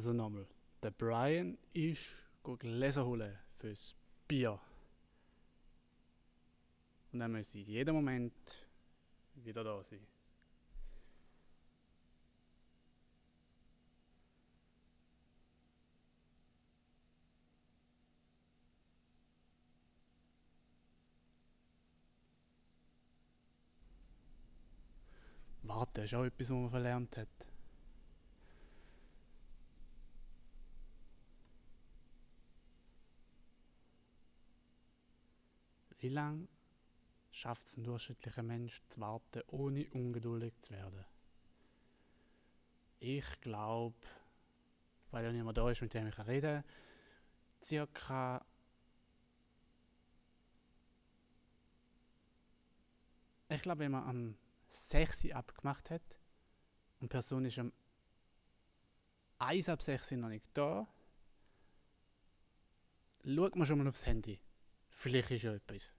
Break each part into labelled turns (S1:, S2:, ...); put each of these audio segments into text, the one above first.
S1: Also nochmal. Der Brian ist Gläser holen fürs Bier. Und dann muss ich jeden Moment wieder da sein. Warten ist auch etwas, was man verlernt hat. Wie lange schafft es ein durchschnittlicher Mensch zu warten, ohne ungeduldig zu werden? Ich glaube, weil ja niemand da ist, mit dem ich reden kann, circa ich glaube, wenn man am 6 abgemacht hat und die Person ist am 1 ab 6 noch nicht da, schaut man schon mal aufs Handy. Vielleicht ist ja etwas.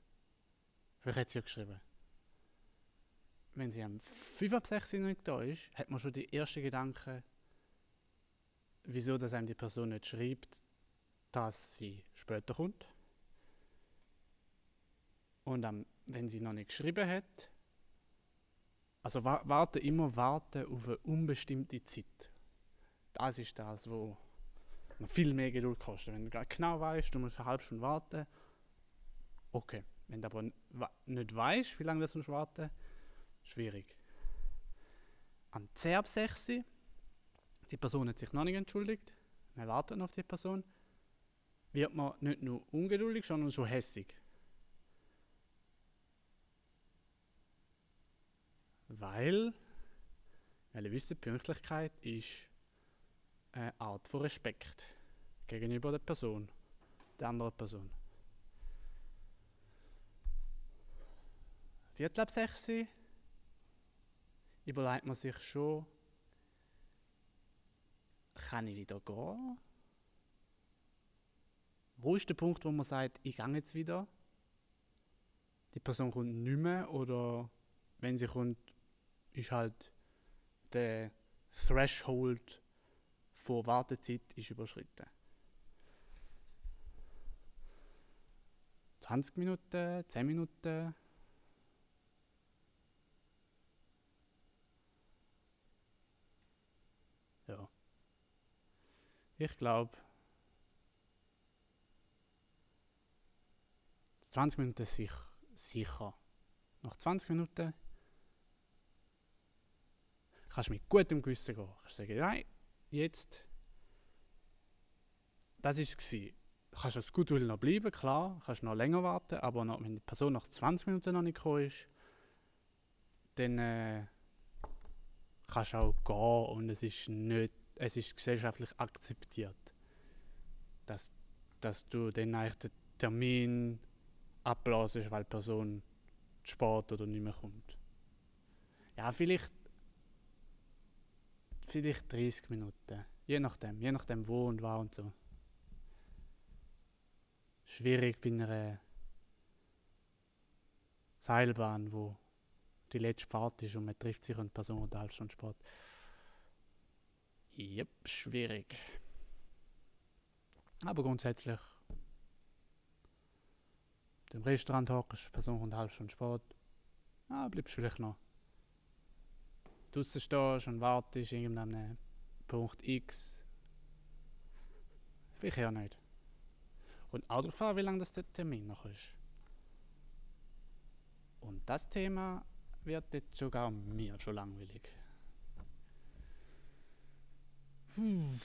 S1: Vielleicht hat sie ja geschrieben. Wenn sie am 5 ab 6 noch nicht da ist, hat man schon die ersten Gedanken, wieso dass einem die Person nicht schreibt, dass sie später kommt. Und ähm, wenn sie noch nicht geschrieben hat, also wa warte immer warten auf eine unbestimmte Zeit. Das ist das, wo man viel mehr Geduld kostet. Wenn du genau weißt, du musst eine halbe Stunde warten, okay. Wenn du aber nicht weißt, wie lange du musst warten schwierig. Am 10 ab 6 die Person hat sich noch nicht entschuldigt, wir warten auf die Person, wird man nicht nur ungeduldig, sondern schon hässig. Weil, ihr wisst, Pünktlichkeit ist eine Art von Respekt gegenüber der Person, der anderen Person. Viertel ab sechs überlegt man sich schon, kann ich wieder gehen? Wo ist der Punkt, wo man sagt, ich gehe jetzt wieder? Die Person kommt nicht mehr oder wenn sie kommt, ist halt der Threshold von Wartezeit ist überschritten. 20 Minuten, 10 Minuten. Ja. Ich glaube, 20 Minuten sicher. sicher. Nach 20 Minuten kannst du mit gutem Gewissen gehen. Kannst sagen, nein, jetzt, das war es. Du kannst aus Gutwill noch bleiben, klar, kannst noch länger warten, aber noch, wenn die Person nach 20 Minuten noch nicht gekommen ist, dann äh, kannst du auch gehen und es ist nicht, es ist gesellschaftlich akzeptiert, dass, dass du den Termin abblasest, weil die Person spät oder nicht mehr kommt. Ja, vielleicht vielleicht 30 Minuten. Je nachdem, je nachdem wo und wann und so. Schwierig bei einer Seilbahn, wo die letzte Fahrt ist und man trifft sich und die Person eine halbe Stunde spät. Jep, schwierig. Aber grundsätzlich im Restaurant hockst, die Person kommt halbe Stunde spät. Ah, bleibst vielleicht noch draußen stehst und wartest irgendeinem Punkt X. Vielleicht ja nicht. Und Autofahren, wie lange das der Termin noch ist. Und das Thema wird jetzt sogar mir schon langweilig. Hm.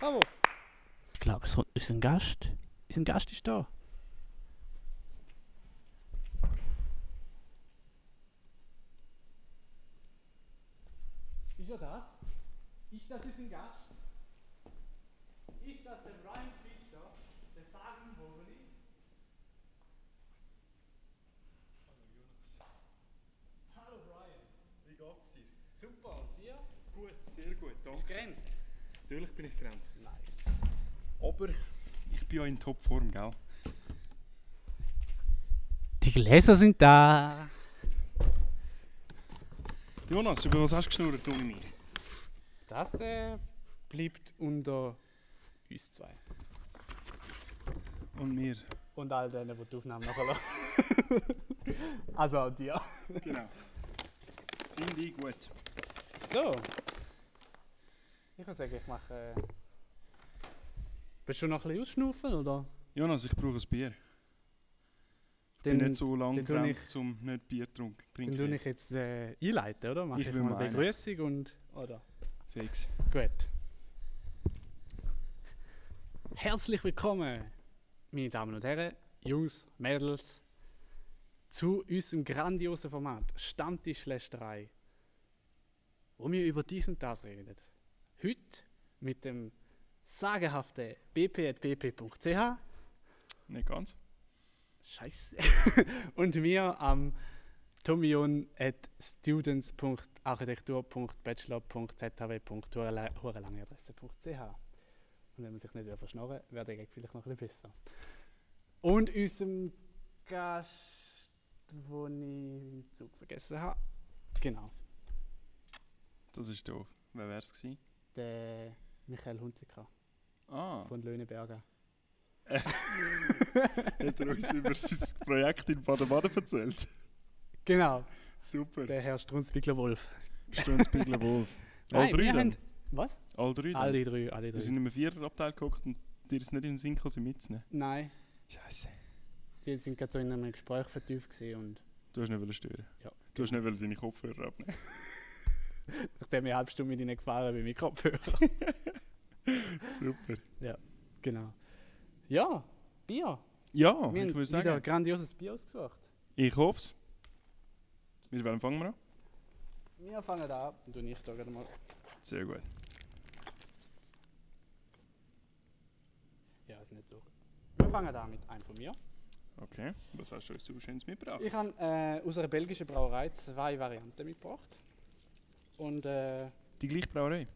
S1: Bravo. Ich glaube, es ist ein Gast. Ist ein Gast ist da. Ist er das? Ist das ist ein Gast? Ist das der Brian Fischer, der Sagenvogel?
S2: Hallo Jonas.
S1: Hallo Brian.
S2: Wie geht's dir?
S1: Super, und dir? Bist
S2: danke.
S1: gerannt?
S2: Natürlich bin ich gerannt.
S1: Nice.
S2: Aber
S3: Ich bin ja in Topform, gell?
S1: Die Gläser sind da.
S3: Jonas, über was hast du geschnurrt ohne mich?
S1: Das äh, bleibt unter uns zwei.
S3: Und mir.
S1: Und all denen, die die Aufnahme nachher Also auch dir.
S3: Genau. Finde ich gut.
S1: So. Ich würde sagen, ich mache. Äh... Willst du noch ein bisschen ausschnaufen, oder?
S3: Jonas, ich brauche ein Bier. Ich
S1: Dann,
S3: bin nicht so lang
S1: dann tu
S3: dran,
S1: ich-
S3: um nicht Bier trunk-
S1: dann
S3: trinken.
S1: tue ich jetzt äh, einleiten, oder? Mache
S3: Ich
S1: ich,
S3: will
S1: mal
S3: meinen.
S1: Begrüßung und. Oder?
S3: Fix.
S1: Gut. Herzlich willkommen, meine Damen und Herren, Jungs, Mädels, zu unserem grandiosen Format Stammtischlästerei, wo wir über dies und das reden. Heute mit dem sagenhaften bp.bp.ch
S3: Nicht ganz.
S1: Scheiße. und mir am tomion at students.architektur.bachelor.zhw.hurelangeadresse.ch Und wenn man sich nicht wieder verschnorren wäre der Gag vielleicht noch ein bisschen besser. Und unserem Gast, den ich im Zug vergessen habe. Genau,
S3: Das ist doof. Wer wär's gewesen?
S1: Der Michael Hunziker
S3: Ah,
S1: von Löhneberger.
S3: hat er uns über sein Projekt in Baden-Baden erzählt?
S1: Genau,
S3: Super.
S1: der Herr Strunzbigler-Wolf.
S3: Stundenspiegel Wolf. All drei dann?
S1: haben... Was?
S3: All drei dann?
S1: Alle drei, alle
S3: Wir sind
S1: drei.
S3: in einem Viererabteil gehockt und dir ist nicht in den Sinn gekommen, sie mitzunehmen.
S1: Nein,
S3: Scheiße.
S1: die sind gerade so in einem Gespräch vertieft und
S3: Du hast nicht stören.
S1: Ja,
S3: Du hast nicht wollen deine Kopfhörer abnehmen.
S1: nachdem ich eine halbe Stunde mit ihnen gefahren bin mit Kopfhörer.
S3: Super.
S1: genau. Ja, Bier.
S3: Ja,
S1: wir haben
S3: ich würde
S1: wieder
S3: sagen.
S1: ein grandioses Bier ausgesucht.
S3: Ich hoffe es. Mit wem fangen wir an?
S1: Wir fangen an und ich da gerade mal.
S3: Sehr gut.
S1: Ja, ist nicht so. Wir fangen an mit einem von mir.
S3: Okay. Was hast du uns so Schönes mitgebracht?
S1: Ich habe äh, aus einer belgischen Brauerei zwei Varianten mitgebracht. Und äh,
S3: Die gleiche Brauerei.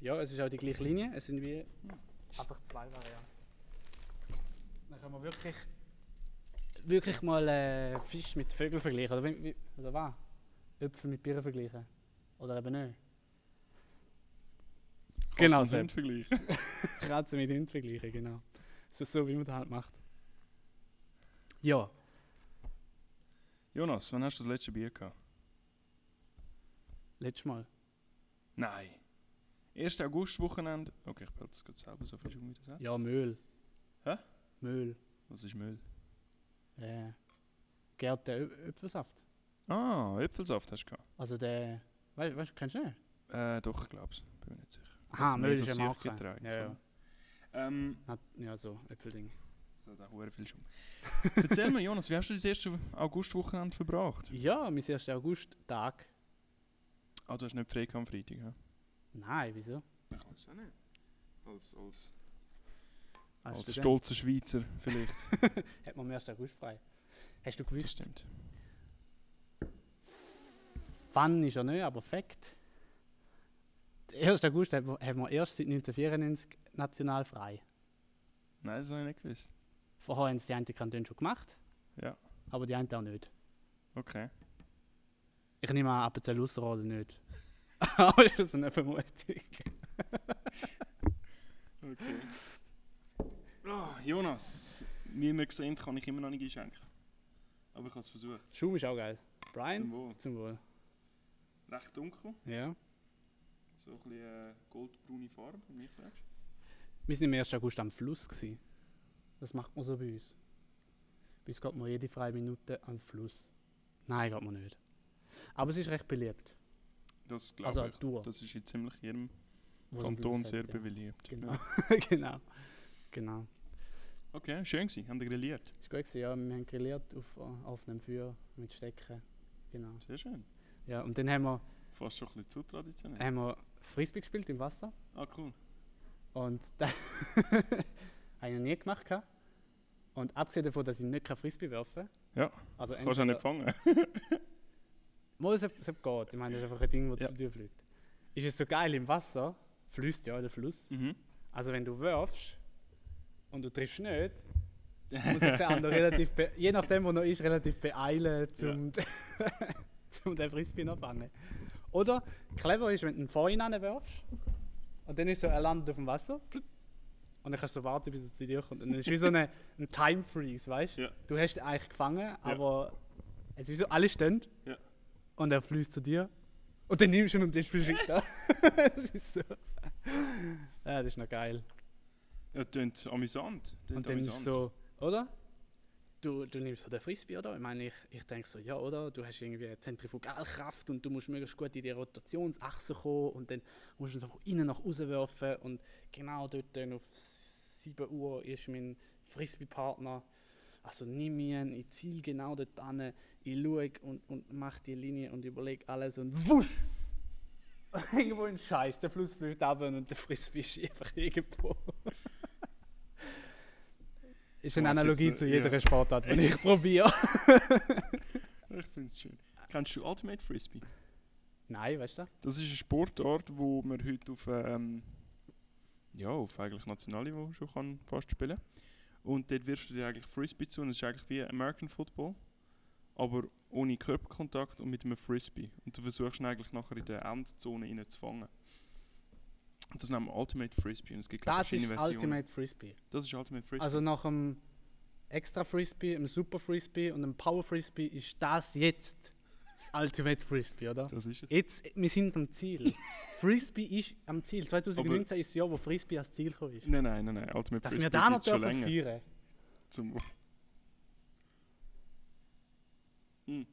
S1: ja, es ist auch die gleiche Linie. Es sind wie einfach zwei Varianten. Dann können wir wirklich, wirklich mal äh, Fisch mit Vögeln vergleichen. Oder, wie, oder was? Äpfel mit Birnen vergleichen. Oder eben nicht. Genau
S3: Kannst du
S1: so.
S3: nicht vergleichen.
S1: Katzen mit Hund vergleichen, genau. So, so wie man das halt macht. Ja,
S3: Jonas, wann hast du das letzte Bier gehabt?
S1: Letztes Mal.
S3: Nein. 1. August-Wochenende. Okay, ich behalte das gerade selber so viel schon wieder sagen.
S1: Ja, Müll.
S3: Hä?
S1: Müll.
S3: Was ist Müll?
S1: Äh, Gärte Ö- Äpfelsaft.
S3: Ah, Äpfelsaft hast du gehabt.
S1: Also der. Weißt du, kennst du nicht?
S3: Äh, doch, ich glaube es. Bin mir nicht sicher.
S1: Aha, Müll ist eine Marke.
S3: Süßgetränke,
S1: Ja, ja.
S3: Ähm,
S1: Hat, ja, so, Äpfelding.
S3: das hat auch viel schon. Erzähl mir, Jonas, wie hast du das erste August-Wochenende verbracht?
S1: Ja, mein 1. August-Tag.
S3: Ah, du hast nicht frei am Freitag, ja?
S1: Nein, wieso?
S3: Ich weiß auch nicht. Als, als,
S1: Als
S3: als stolzer Schweizer vielleicht.
S1: Hat man am 1. August frei. Hast du
S3: Das
S1: gewusst?
S3: stimmt.
S1: Fun ist ja nicht, aber Fakt. Der 1. August hat man erst seit 1994 national frei.
S3: Nein, das habe ich nicht gewusst.
S1: Vorher haben es die einen Kantone schon gemacht,
S3: Ja,
S1: aber die einen auch nicht.
S3: okay.
S1: Ich nehme an, Appenzell Ausserrhoden nicht. aber das ist eine Vermutung.
S3: Okay. Ah, Jonas, wie wir gesehen kann ich immer noch nicht einschenken. Aber ich habe es versucht.
S1: Schaum ist auch geil. Brian?
S3: Zum Wohl.
S1: Zum Wohl.
S3: Recht dunkel,
S1: Ja.
S3: so ein bisschen äh, goldbraune Farbe. Und mich fragst
S1: Wir sind am 1. August am Fluss. Gewesen. Das macht man so bei uns. Bei uns geht man jede freie Minute am Fluss. Nein, geht man nicht. Aber es ist recht beliebt.
S3: Das glaube
S1: Also
S3: ich.
S1: Tour.
S3: Das ist in ziemlich jedem
S1: wo
S3: Kanton sehr
S1: hat, ja.
S3: beliebt.
S1: Genau. genau. Genau.
S3: Okay, schön gewesen. Haben die grilliert?
S1: Ist gut gewesen, ja. Wir haben grilliert auf, auf einem Feuer mit Stecken. Genau.
S3: Sehr schön.
S1: Ja, und dann haben wir,
S3: Fast schon ein bisschen zu traditionell.
S1: haben wir Frisbee gespielt im Wasser.
S3: Ah, cool.
S1: Und das habe ich noch nie gemacht. gehabt. Und abgesehen davon, dass ich nicht kein Frisbee werfen
S3: Ja.
S1: Also
S3: Kannst du auch nicht fangen.
S1: Mal, es, es geht. Ich meine, das ist einfach ein Ding, das
S3: Ja.
S1: zu dir fliegt. Ist es so geil im Wasser, fließt ja der Fluss.
S3: mhm.
S1: Also wenn du wirfst, und du triffst nicht, muss sich der andere relativ, je nachdem wo noch ist, relativ beeilen, zum, zum den Frisbee noch fangen. Oder clever ist, wenn du ihn vorhin wirfst und dann ist so, er landet auf dem Wasser und dann kannst du so warten, bis er zu dir kommt. Und dann ist wie so eine, ein Time Freeze, weißt du?
S3: Ja.
S1: Du hast ihn eigentlich gefangen, aber es ist wie so, alle stehen
S3: Ja.
S1: Und er fließt zu dir und dann nimmst du ihn und dann spielst du weiter. das ist so. Ja, das ist noch geil.
S3: Ja, tönt amüsant. Tönt
S1: Und dann ist so, oder? Du, du nimmst so den Frisbee, oder? Ich meine, ich, ich denke so, ja, oder? Du hast irgendwie eine Zentrifugalkraft und du musst möglichst gut in die Rotationsachse kommen und dann musst du ihn so von innen nach außen werfen und genau dort dann auf 7 Uhr ist mein Frisbee-Partner. Also nimm ihn, ich ziel genau dort an, ich schaue und, und mache die Linie und überlege alles und wusch! irgendwo ein Scheiß, der Fluss fliegt ab und der Frisbee ist einfach irgendwo. ist eine Analogie zu jeder
S3: ja.
S1: Sportart, die ich probiere.
S3: Ich finde es schön. Kennst du Ultimate Frisbee?
S1: Nein, weißt du?
S3: Das ist eine Sportart, wo man heute auf, ähm, ja, auf eigentlich Nationalniveau schon kann fast spielen Und dort wirfst du dir eigentlich Frisbee zu und es ist eigentlich wie American Football, aber ohne Körperkontakt und mit einem Frisbee. Und du versuchst ihn eigentlich nachher in der Endzone rein zu fangen. Und das nennen wir Ultimate Frisbee und es gibt
S1: Das ist
S3: Versionen.
S1: Ultimate Frisbee.
S3: Das ist Ultimate Frisbee.
S1: Also nach dem Extra Frisbee, dem Super Frisbee und dem Power Frisbee ist das jetzt das Ultimate Frisbee, oder?
S3: das ist es.
S1: Jetzt, wir sind am Ziel. Frisbee ist am Ziel. 2019 ist das Jahr, wo Frisbee als Ziel gekommen ist.
S3: Nein, nein, nein, nein. Ultimate
S1: Dass
S3: Frisbee
S1: wir da noch dürfen feiern.
S3: Zum Hm.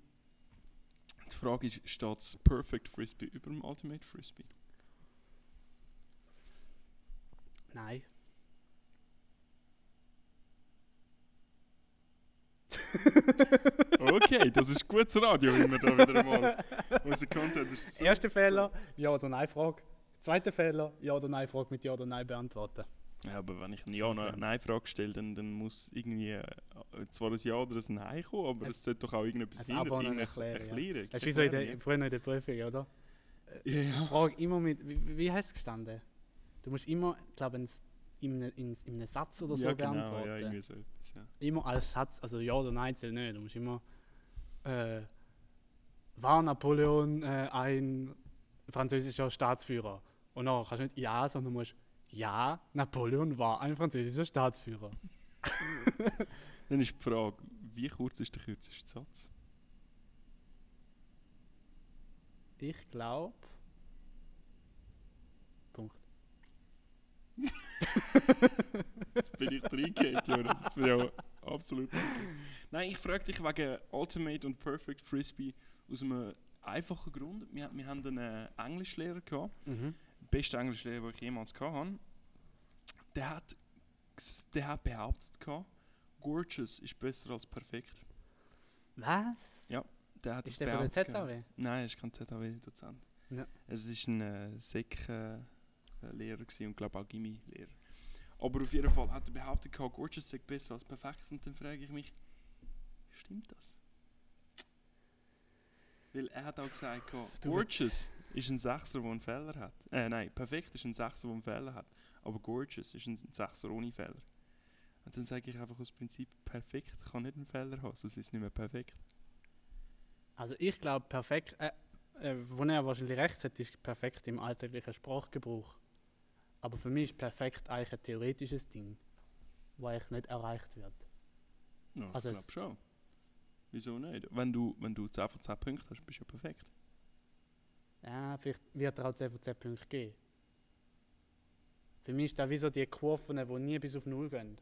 S3: Die Frage ist, steht das Perfect Frisbee über dem Ultimate Frisbee?
S1: Nein.
S3: Okay, das ist gutes Radio, wir da wieder einmal unseren Content ist so
S1: Erster Fehler, Ja- oder Nein-Frage. Zweiter Fehler, Ja- oder Nein-Frage mit Ja oder Nein beantworten.
S3: Ja, aber wenn ich eine Ja- oder Nein-Frage stelle, dann, dann muss irgendwie äh, zwar ein Ja oder ein Nein kommen, aber es sollte doch auch irgendetwas
S1: ein
S3: hinter
S1: Aber und
S3: irgendeine
S1: Erklärung,
S3: Erklärung.
S1: Das ist wie so in der, früher in der Prüfung, oder?
S3: Ja.
S1: Frage immer mit, wie, wie heißt es gestanden? Du musst immer, glaube ich, in, in, in einem Satz oder so
S3: ja, genau,
S1: beantworten.
S3: ja, irgendwie so etwas, ja.
S1: immer als Satz, also Ja oder Nein zählt nicht. Du musst immer, äh, war Napoleon äh, ein französischer Staatsführer? Und dann kannst du nicht Ja, sondern du musst Ja, Napoleon war ein französischer Staatsführer.
S3: Dann ist die Frage, wie kurz ist der kürzeste Satz?
S1: Ich glaube. Punkt.
S3: Jetzt bin ich reingeht, Jonas. Das bin ich auch absolut. Nein, ich frage dich wegen Ultimate und Perfect Frisbee aus einem einfachen Grund. Wir, wir haben einen äh, Englischlehrer gehabt,
S1: Mhm.
S3: den besten Englischlehrer, den ich jemals hatte. Der hat, der hat behauptet, gehabt, gorgeous ist besser als perfekt.
S1: Was?
S3: Der hat
S1: Ist
S3: das
S1: der von der
S3: gehabt.
S1: ZAW?
S3: Nein, er ist kein ZHW-Dozent.
S1: Ja.
S3: Es war ein äh, Sek-Lehrer gewesen und glaube auch Gimmi-Lehrer. Aber auf jeden Fall hat er behauptet, Gorgeous sei besser als perfekt. Und dann frage ich mich, stimmt das? Weil er hat auch gesagt, Gorgeous ist ein Sechser, der einen Fehler hat. Äh, nein, perfekt ist ein Sechser, der einen Fehler hat. Aber Gorgeous ist ein Sechser ohne Fehler. Und dann sage ich einfach aus Prinzip, perfekt kann nicht einen Fehler haben, sonst ist es nicht mehr perfekt.
S1: Also ich glaube perfekt, äh, äh, wo er wahrscheinlich recht hat, ist perfekt im alltäglichen Sprachgebrauch. Aber für mich ist perfekt eigentlich ein theoretisches Ding, das eigentlich nicht erreicht wird.
S3: Ja,
S1: Also
S3: ich glaube schon. Wieso nicht? Wenn du, wenn du 10 von 10 Punkten hast, bist du ja perfekt.
S1: Ja, vielleicht wird er auch 10 von 10 Punkte geben. Für mich ist das wie so die Kurven, die nie bis auf Null gehen.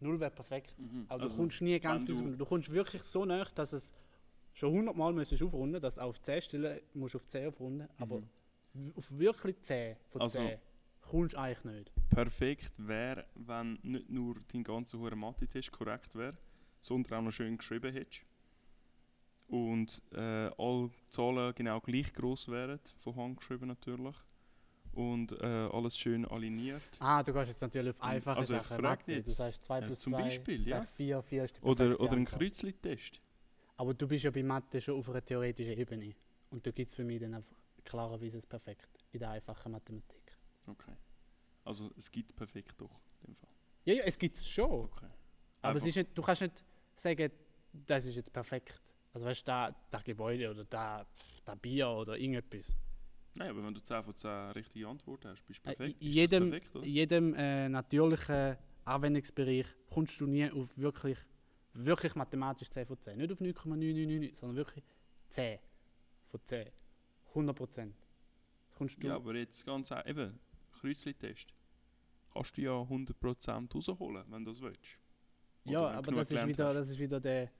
S1: Null wäre perfekt. Aber
S3: Also,
S1: du kommst nie ganz bis auf
S3: du-
S1: Null. Du kommst wirklich so nah, dass es schon 100 Mal müsstest aufrunden, dass du auf 10 stellen musst auf 10 aufrunden, aber
S3: Mhm.
S1: Auf wirklich 10 von
S3: Also-
S1: 10 kommst du eigentlich nicht.
S3: Perfekt wäre, wenn nicht nur dein ganzer hoher Mathe-Test korrekt wäre, sondern auch noch schön geschrieben hättest. Und äh, alle Zahlen genau gleich groß wären, von Hand geschrieben natürlich. Und äh, alles schön aligniert.
S1: Ah, du gehst jetzt natürlich auf einfache
S3: also ich
S1: Sachen.
S3: dich
S1: Du
S3: jetzt.
S1: sagst 2
S3: Ja,
S1: plus
S3: zum
S1: 2
S3: Beispiel, ja.
S1: gleich 4, 4 ist
S3: Oder, oder ein. Kreuzli-Test.
S1: Aber du bist ja bei Mathe schon auf einer theoretischen Ebene. Und da gibt es für mich dann einfach klarerweise das Perfekt in der einfachen Mathematik.
S3: Okay. Also es gibt perfekt doch, in dem Fall.
S1: Ja, ja, es gibt es schon.
S3: Okay.
S1: Aber es ist nicht, du kannst nicht sagen, das ist jetzt perfekt. Also weißt du, da, da Gebäude oder da, da Bier oder irgendetwas.
S3: Nein, aber wenn du 10 von 10 richtige Antworten hast, bist du
S1: Äh,
S3: perfekt.
S1: in jedem,
S3: das perfekt,
S1: jedem äh, natürlichen Anwendungsbereich kommst du nie auf wirklich, wirklich mathematisch 10 von 10. Nicht auf 9,999, sondern wirklich 10 von 10. 100 Prozent. Kommst du
S3: Ja, aber jetzt ganz eben, Kreuzli-Test. Kannst du ja 100% rausholen, wenn du das willst. Oder
S1: Ja, aber das ist, wieder,
S3: hast.
S1: das ist wieder der.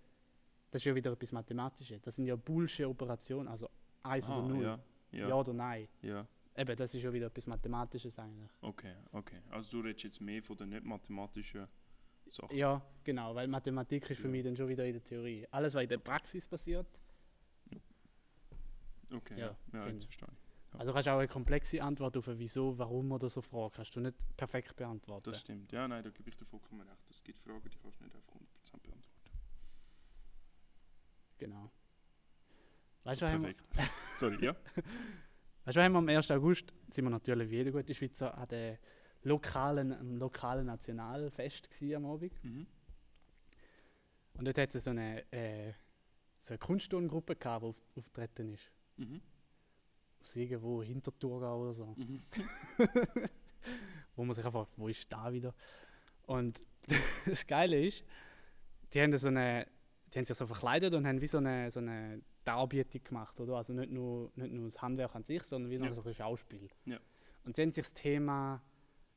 S1: Das ist ja wieder etwas Mathematisches. Das sind ja bullshit Operationen, also 1
S3: Ah,
S1: oder 0.
S3: ja,
S1: Ja.
S3: ja,
S1: oder nein.
S3: ja.
S1: Eben, das ist ja wieder etwas Mathematisches eigentlich.
S3: Okay, okay. Also du redest jetzt mehr von den nicht mathematischen Sachen.
S1: Ja, genau, weil Mathematik ist für
S3: Ja.
S1: mich dann schon wieder in der Theorie. Alles, was in der Praxis passiert.
S3: Okay,
S1: Ja,
S3: ja, jetzt
S1: ich.
S3: verstehe ich. Ja.
S1: Also kannst du auch eine komplexe Antwort auf ein Wieso, Warum oder so Fragen kannst du nicht perfekt beantworten.
S3: Das stimmt. Ja, nein, da gebe ich dir vollkommen recht. Es gibt Fragen, die kannst du nicht auf 100% beantworten.
S1: Genau. Weißt du, was haben wir-
S3: Perfekt. Sorry, ja?
S1: weißt du, haben wir am 1. August sind wir natürlich wie jeder gute Schweizer an der lokalen, am lokalen Nationalfest am Abend.
S3: Mhm.
S1: Und dort hat es so eine, äh, so eine Kunstturnengruppe gehabt, die auf, auftreten ist.
S3: Mhm.
S1: Aus irgendwo Hinterthurgau oder so.
S3: Mhm.
S1: wo man sich einfach, wo ist da wieder? Und das Geile ist, die haben so eine, die haben sich so verkleidet und haben wie so eine, so eine Darbietung gemacht, oder? Also nicht nur, nicht nur das Handwerk an sich, sondern wie noch
S3: Ja.
S1: so ein Schauspiel.
S3: Ja.
S1: Und sie haben sich das Thema,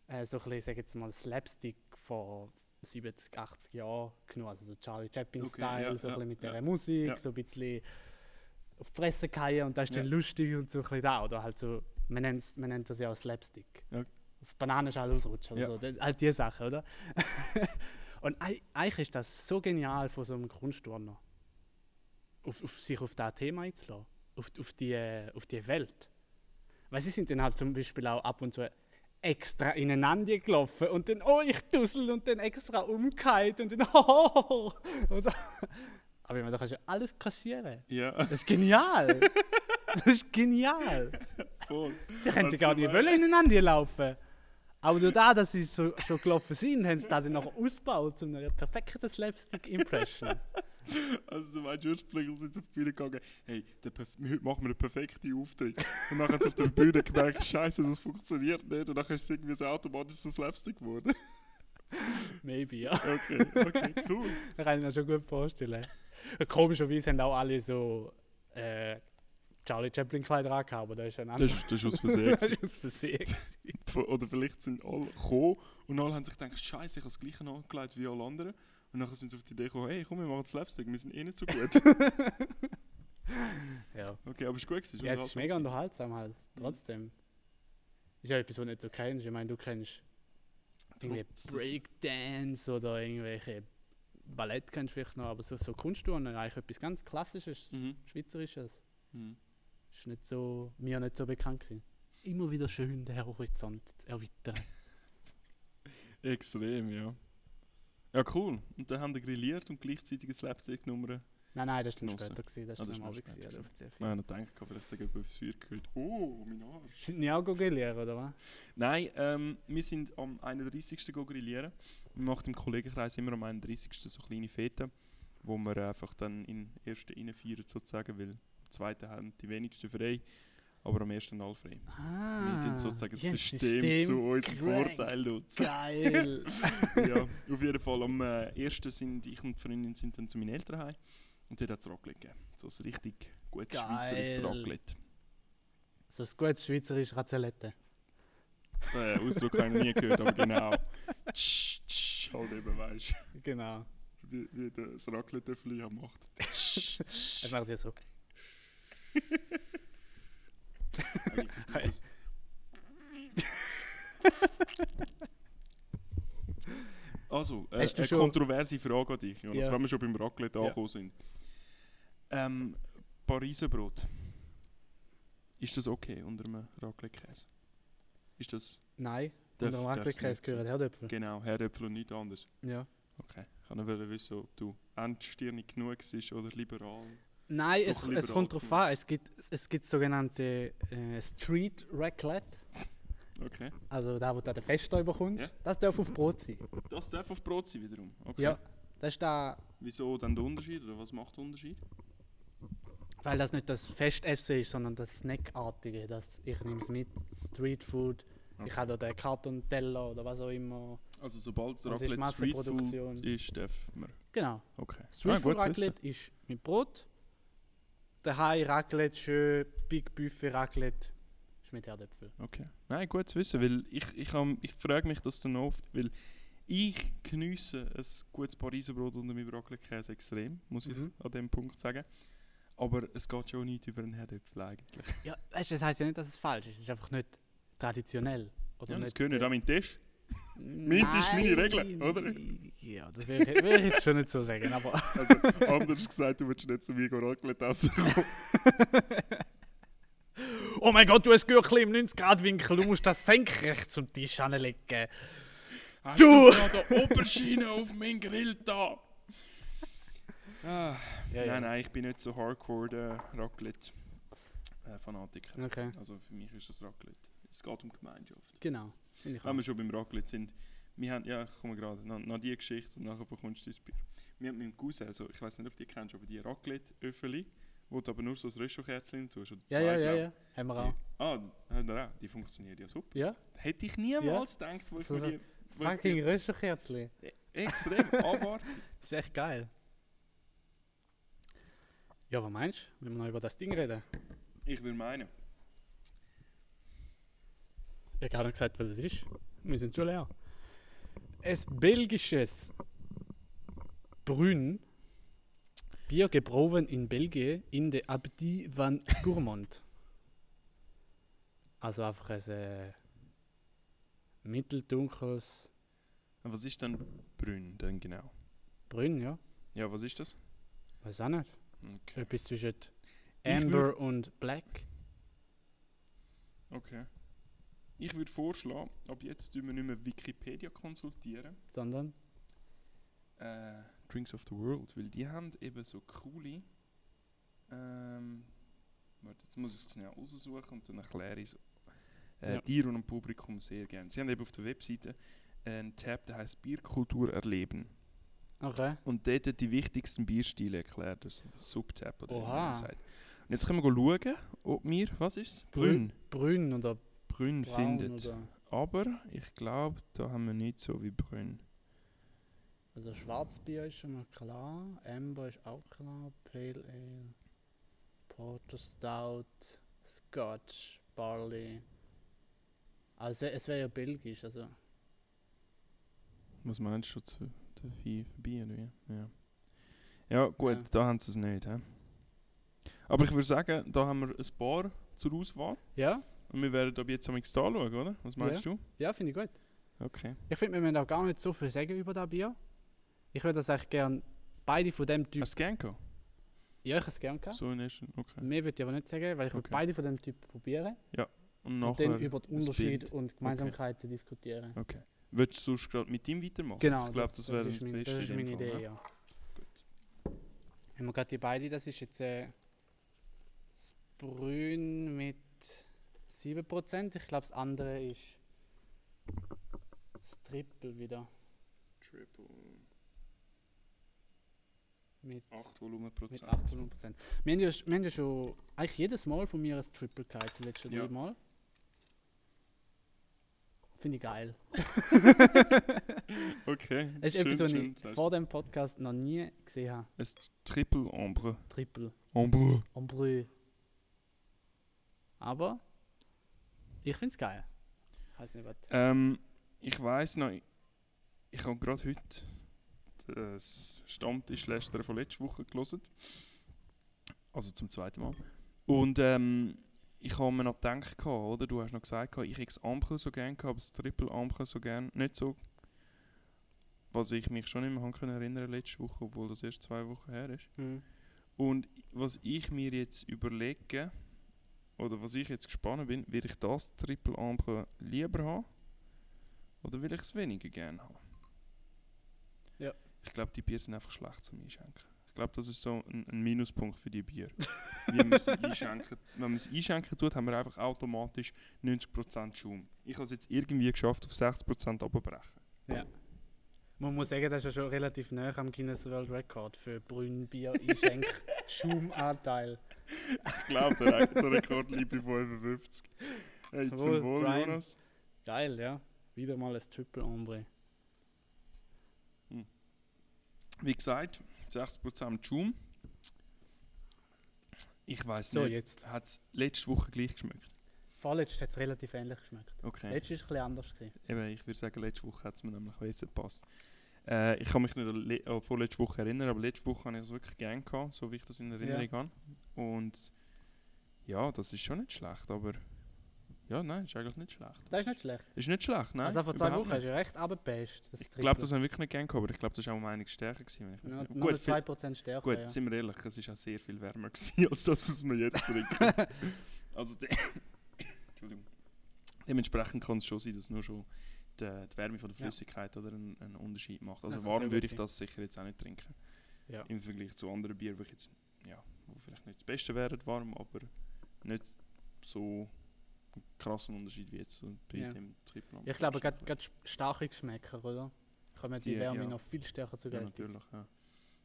S1: äh, so ein bisschen, sag jetzt mal, Slapstick von 70, 80 Jahren genommen, also so Charlie Chaplin-Style,
S3: Okay, ja,
S1: so ein bisschen mit der Musik, so ein bisschen auf die Fresse fallen und das ist dann
S3: Ja.
S1: lustig und so ein bisschen da, oder halt so, man, nennt's- man nennt das ja auch Slapstick.
S3: Ja.
S1: Auf Bananenschale ausrutschen oder
S3: Ja.
S1: so, das, halt diese Sachen, oder? und ei- eigentlich ist das so genial von so einem Kunstturner, auf, auf sich auf das Thema einzulassen, auf, auf, die, äh, auf die Welt. Weil sie sind dann halt zum Beispiel auch ab und zu extra ineinander gelaufen und dann, oh, ich dussel und dann extra umgekehrt und dann, oh, oder? Aber ich meine, da kannst du alles kassieren.
S3: Ja,
S1: Das ist genial. das ist genial.
S3: voll.
S1: Sie können gar nicht wollen ineinander laufen. Aber durch das, dass sie so, schon gelaufen sind, haben sie das dann noch ausgebaut zu einer perfekten Slapstick-Impression.
S3: Also du meinst, ursprünglich sind sie auf die Bühne gegangen, hey, heute machen wir einen perfekten Auftritt. Und dann haben sie auf der Bühne gemerkt, scheiße, das funktioniert nicht. Und dann ist es irgendwie so automatisch so Slapstick geworden.
S1: Maybe, ja.
S3: Okay, okay, cool.
S1: Das kann ich mir schon gut vorstellen. Komischerweise haben auch alle so äh, Charlie Chaplin-Kleider angehabt, aber das ist ein
S3: Das, ist- das ist aus Versehen.
S1: Das ist aus Versehen.
S3: Oder vielleicht sind alle gekommen und alle haben sich gedacht, scheiße, ich habe das gleiche angelegt wie alle anderen. Und dann sind sie auf die Idee gekommen, hey, komm, wir machen Slapstick, wir sind eh nicht so gut.
S1: ja.
S3: okay, aber es ist gut gewesen.
S1: ja, es ist mega
S3: unterhaltsam
S1: unterhaltsam halt. Trotzdem. Ist ja etwas, was du nicht so kennst. Ich meine, du kennst irgendwie Breakdance oder irgendwelche Ballett kennst du vielleicht noch, aber so, so Kunstturnen, eigentlich etwas ganz Klassisches,
S3: Mhm.
S1: Schweizerisches.
S3: Mhm.
S1: Ist nicht so, mir nicht so bekannt gewesen. Immer wieder schön, den Horizont zu erweitern.
S3: Extrem, ja. Ja, cool. Und dann haben wir grilliert und gleichzeitig eine Slapstick-Nummer.
S1: Nein, nein, das war dann später. Gewesen, das
S3: Ah,
S1: war
S3: das
S1: dann am
S3: ist
S1: Abend
S3: noch
S1: gewesen, der
S3: Man hat gedacht, vielleicht sagen wir aufs Feuer gehört. Oh, mein Arsch.
S1: Sind die auch grillieren, oder was?
S3: Nein, ähm, wir sind am 31. go grillieren. Wir machen im Kollegenkreis immer am 31. so kleine Feten, wo wir einfach dann in ersten innen feiern sozusagen, weil am zweiten haben die wenigsten frei, aber am ersten alle frei. wir tun sozusagen das
S1: Ah, ja,
S3: System, zu unserem
S1: crank.
S3: Vorteil nutzen.
S1: Geil!
S3: ja, auf jeden Fall. Am äh, ersten sind ich und die Freundin sind dann zu meinen Eltern heim und dort hat es Raclette gegeben. So ein richtig gutes
S1: Geil.
S3: schweizerisches Raclette.
S1: so ein gutes schweizerisches Razzolette.
S3: Äh, Ausdruck habe ich noch nie gehört, aber genau. Tsch, tsch, halt eben, weißt du.
S1: Genau.
S3: wie, wie das Raclette-Töffel ja macht.
S1: Es macht ja so.
S3: Es- Also, äh, eine
S1: schon-
S3: kontroverse Frage an dich, Jonas,
S1: Ja.
S3: wenn wir schon beim Raclette
S1: Ja.
S3: angekommen sind. Ähm, Pariser Brot. Ist das okay unter einem Raclette-Käse? Ist das
S1: Nein,
S3: Darf-
S1: unter
S3: darf's
S1: Raclette-Käse gehören Herdöpfel.
S3: genau Herdöpfel und nichts anderes?
S1: Ja.
S3: Okay. Ich wollte wissen, ob du engstirnig genug bist oder liberal.
S1: Nein, es,
S3: lieber
S1: es kommt darauf an. Es gibt, es gibt sogenannte äh, Street Raclette.
S3: Okay.
S1: Also der, wo du den Festen bekommst,
S3: Ja.
S1: das darf auf Brot sein.
S3: Das darf auf Brot sein wiederum. Okay.
S1: Ja, das ist da,
S3: Wieso dann der Unterschied oder was macht der Unterschied?
S1: weil das nicht das Festessen ist, sondern das Snackartige. Das, ich nehme es mit, Streetfood. Ich
S3: Okay.
S1: habe da den Karton-Teller oder was auch immer.
S3: Also sobald es Raclette Streetfood ist, darf man.
S1: Genau.
S3: Okay.
S1: Streetfood
S3: Ah, gut zu wissen.
S1: Raclette ist mit Brot. Daheim Raclette, schön Big Buffet Raclette ist mit Herdöpfel.
S3: Okay. Nein, gut zu wissen, weil ich, ich, ich frage mich das dann oft, weil ich geniesse ein gutes Pariser Brot unter meinem Raclette-Käse extrem, muss ich
S1: Mhm.
S3: an dem Punkt sagen. Aber es geht schon nicht über einen Herdöpfel eigentlich.
S1: Ja, weißt das heisst ja nicht, dass es falsch ist. Es ist einfach nicht traditionell. Oder
S3: Ja, das gehört nicht an meinen Tisch. Mein Tisch, meine Regeln, oder?
S1: Ja, das würde ich, würd ich jetzt schon nicht so sagen, aber...
S3: Also, anders gesagt, du willst nicht zu mir Raclette essen kommen.
S1: Oh mein Gott, du hast Gürkli im 90-Grad-Winkel, du musst das senkrecht zum Tisch anlegen.
S3: Hast
S1: Du!
S3: gerade Oberschiene auf meinen Grill da? Ah,
S1: Ja,
S3: Nein, nein, ich bin nicht so hardcore der Raclette-Fanatiker.
S1: Okay,
S3: Also für mich ist das Raclette. Es geht um Gemeinschaft.
S1: genau. Finde ich
S3: Wenn
S1: auch.
S3: wir schon beim Raclette sind, wir haben, ja, ich komme gerade, nach, nach die Geschichte und nachher bekommst du dein Bier. Wir haben mit dem Cousin, also ich weiß nicht, ob du die kennst, aber die Raclette-Öffeli, wo du aber nur so das Röschelkerzchen tust, oder
S1: Ja,
S3: zwei,
S1: ja, ja,
S3: glaub
S1: ja. Haben wir auch.
S3: ah, haben wir auch. Die funktioniert ja super.
S1: Ja,
S3: Hätte ich niemals gedacht, wo ich
S1: So
S3: mir die...
S1: fucking Röschenkerzli.
S3: die extrem abartig.
S1: Das ist echt geil. Ja, was meinst du? Wenn wir noch über das Ding reden?
S3: Ich würde meinen.
S1: Ich habe gar nicht gesagt, was es ist. Wir sind schon leer. Ein belgisches Brünn, Bier gebrauen in Belgien, in der Abdie van Scourmont. Also einfach ein äh, mitteldunkles
S3: Was ist denn Brünn denn genau?
S1: Brünn, ja.
S3: Ja, was ist das?
S1: Weiß auch nicht.
S3: Okay.
S1: Etwas zwischen Amber und Black.
S3: okay. Ich würde vorschlagen, ab jetzt tun wir nicht mehr Wikipedia konsultieren.
S1: Sondern,
S3: Äh, Drinks of the World, weil die haben eben so coole. Ähm, warte, jetzt muss ich es schnell raussuchen und dann erkläre ich es äh,
S1: Ja.
S3: dir und dem Publikum sehr gerne. Sie haben eben auf der Webseite einen Tab, der heißt Bierkultur erleben.
S1: okay.
S3: Und dort die wichtigsten Bierstile erklärt, das ist ein Subtab oder wie
S1: Oha.
S3: man sagt. Und jetzt können wir schauen, ob wir, was ist es?
S1: Brünn.
S3: Brünn.
S1: Brünn oder
S3: Brünn
S1: Braun
S3: findet.
S1: oder...
S3: Aber ich glaube, da haben wir nicht so wie Brünn.
S1: Also Schwarzbier ist schon mal klar, Amber ist auch klar, Pale Ale, Porter Stout, Scotch, Barley. Also es wäre ja belgisch, also
S3: Was meinst du zu der Vieh vorbei oder wie? Ja. Ja, gut,
S1: Ja.
S3: da haben sie es nicht. He? Aber ich würde sagen, da haben wir ein paar zur Auswahl.
S1: ja,
S3: Und wir werden ab jetzt am da schauen, oder? Was meinst du?
S1: ja finde ich gut.
S3: Okay.
S1: Ich finde, wir müssen auch gar nicht so viel sagen über das Bier. Ich würde das eigentlich gerne beide von dem Typ.
S3: Hast du es gerne
S1: Ja, ich hätte es gerne gehabt.
S3: So in ersten, okay.
S1: Mehr würde ich aber nicht sagen, weil ich würde
S3: Okay.
S1: beide von dem Typ probieren
S3: Und
S1: und
S3: nachher...
S1: dann über Unterschiede
S3: Bild.
S1: und Gemeinsamkeiten diskutieren.
S3: Okay. Würdest du sonst gerade mit ihm weitermachen?
S1: Genau,
S3: Ich glaube, das, wäre das,
S1: mein,
S3: Beste
S1: das ist meine
S3: Fall,
S1: Idee,
S3: ne?
S1: ja.
S3: Gut.
S1: Haben wir gerade die beiden, das ist jetzt äh, das Brünn mit 7%. Ich glaube, das andere ist das Triple wieder.
S3: Triple
S1: Mit,
S3: 8 Volumen
S1: mit
S3: Prozent.
S1: 800%. Wir haben, ja, wir haben ja schon eigentlich jedes Mal von mir ein Triple gehabt, die letzten
S3: Ja.
S1: drei Mal. Finde ich geil.
S3: Okay.
S1: Das ist
S3: schön,
S1: etwas, was
S3: schön,
S1: ich vor dem Podcast noch nie gesehen habe.
S3: Ein Triple Ambre.
S1: Triple.
S3: Ambre.
S1: Ambreux. Aber ich finde es geil. Ich weiß nicht, was.
S3: Ähm, ich weiß noch, ich, ich habe gerade heute das Stammtischlästern von letzter Woche gelesen. Also zum zweiten Mal. Und ähm, ich habe mir noch gedacht, oder? Du hast noch gesagt, ich hätte das Ambre so gerne gehabt, aber das Triple Ambre so gerne nicht so. Was ich mich schon nicht mehr kann erinnern letzte Woche, obwohl das erst zwei Wochen her ist.
S1: Hm.
S3: Und was ich mir jetzt überlege, oder was ich jetzt gespannt bin, will ich das Triple Ambre lieber haben? Oder will ich es weniger gerne haben?
S1: Ja.
S3: Ich glaube, die Bier sind einfach schlecht zum Einschenken. Ich glaube, das ist so ein, ein Minuspunkt für die Bier. Einschenken. Wenn man es einschenken tut, haben wir einfach automatisch 90% Schaum. Ich habe es jetzt irgendwie geschafft, auf 60% runterbrechen.
S1: Man muss sagen, das ist ja schon relativ nah am Guinness World Record für Brünnbier Einschenk Schumanteil.
S3: Ich glaube, der, der Rekord liegt bei 55. Hey, zum
S1: Wohl.
S3: Jonas.
S1: Geil, ja. Wieder mal ein Triple Ombre.
S3: Wie gesagt, 60% Schaum. Ich weiß
S1: So,
S3: nicht, hat es letzte Woche gleich geschmeckt?
S1: Vorletzt hat es relativ ähnlich geschmeckt.
S3: Okay.
S1: Letztes war es ein bisschen anders. Gewesen.
S3: Eben, ich würde sagen, letzte Woche hat es mir nämlich jetzt gepasst. Äh, ich kann mich nicht an an vorletzte Woche erinnern, aber letzte Woche habe ich es wirklich gerne gehabt, so wie ich das in Erinnerung habe. Und ja, das ist schon nicht schlecht, aber ja, nein, ist eigentlich nicht schlecht.
S1: Das ist nicht schlecht.
S3: Ist nicht schlecht, nein.
S1: also vor zwei Wochen hast
S3: nicht.
S1: du ja recht abgepasst.
S3: Ich glaube, das habe ich wirklich nicht gerne gehabt, aber ich glaube, das war auch um einiges stärker. Gewesen, wenn ich
S1: ja,
S3: gut, viel,
S1: 2% stärker.
S3: gut
S1: ja.
S3: sind wir ehrlich, es war auch sehr viel wärmer gewesen, als das, was wir jetzt trinken. also, de Entschuldigung. Dementsprechend kann es schon sein, dass nur schon die, die Wärme von der
S1: Ja.
S3: Flüssigkeit oder einen, einen Unterschied macht. Also
S1: Das
S3: warm würde ich das sicher jetzt auch nicht trinken.
S1: Ja.
S3: Im Vergleich zu anderen Bier, wo ich jetzt, ja, wo vielleicht nicht das Beste wären warm, aber nicht so krassen Unterschied wie jetzt bei
S1: Ja.
S3: dem Triple
S1: Ich glaube, gerade gerade starke Geschmäcker, oder? Kommen die
S3: Die,
S1: Wärme
S3: ja.
S1: noch viel stärker zu
S3: Ja, natürlich, ja.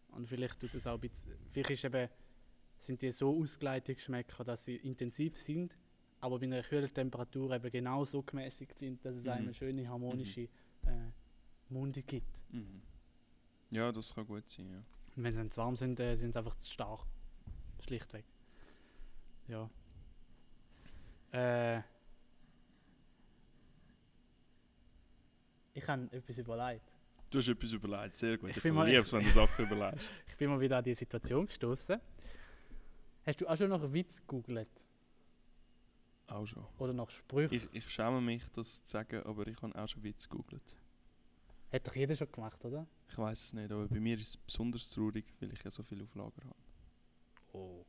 S1: Und vielleicht tut es auch ein bisschen. Vielleicht ist eben, sind die so ausgeleitete Geschmäcker, dass sie intensiv sind, aber bei einer kühlen Temperatur eben genau so gemäßigt sind, dass es
S3: Mhm.
S1: einem eine schöne harmonische äh, Munde gibt.
S3: Mhm. Ja, das kann gut sein, ja.
S1: Und wenn sie dann zu warm sind, äh, sind sie einfach zu stark. Schlichtweg. Ja. Äh, ich habe etwas überlegt.
S3: Du hast etwas überlegt, sehr gut.
S1: Ich
S3: Ich,
S1: bin mal-
S3: liebe es, wenn du Sachen überlegst.
S1: Ich bin mal wieder an die Situation gestoßen. Hast du auch schon nach Witz gegoogelt?
S3: Auch schon.
S1: Oder nach Sprüchen?
S3: Ich, ich schäme mich, das zu sagen, aber ich habe auch schon Witz gegoogelt.
S1: Hat doch jeder schon gemacht, oder?
S3: Ich weiß es nicht, aber bei mir ist es besonders traurig, weil ich ja so viel auf Lager habe.
S1: Oh.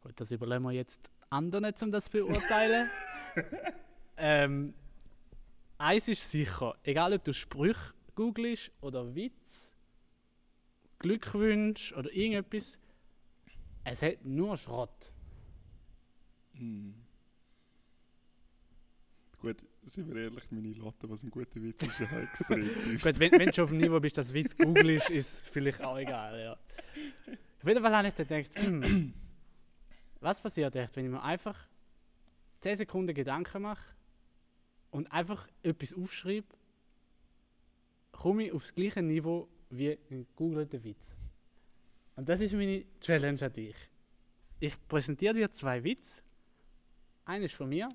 S1: Gut, das überlegen wir jetzt anderen, um das zu beurteilen. ähm, eins ist sicher, egal ob du Sprüche googelst oder Witz, Glückwunsch oder irgendetwas, es hat nur Schrott.
S3: Hm. Gut, sind wir ehrlich, meine Latte, was ein guter Witz ist, ja extrem tief.
S1: Gut, wenn, wenn du schon auf dem Niveau bist, dass Witz googelst, ist es vielleicht auch egal, ja. Auf jeden Fall habe ich dann gedacht, hm, was passiert echt, wenn ich mir einfach 10 Sekunden Gedanken mache und einfach etwas aufschreibe, komme ich aufs gleiche Niveau wie ein googelter Witz. Und das ist meine Challenge an dich. Ich präsentiere dir zwei Witze. Einer ist von mir,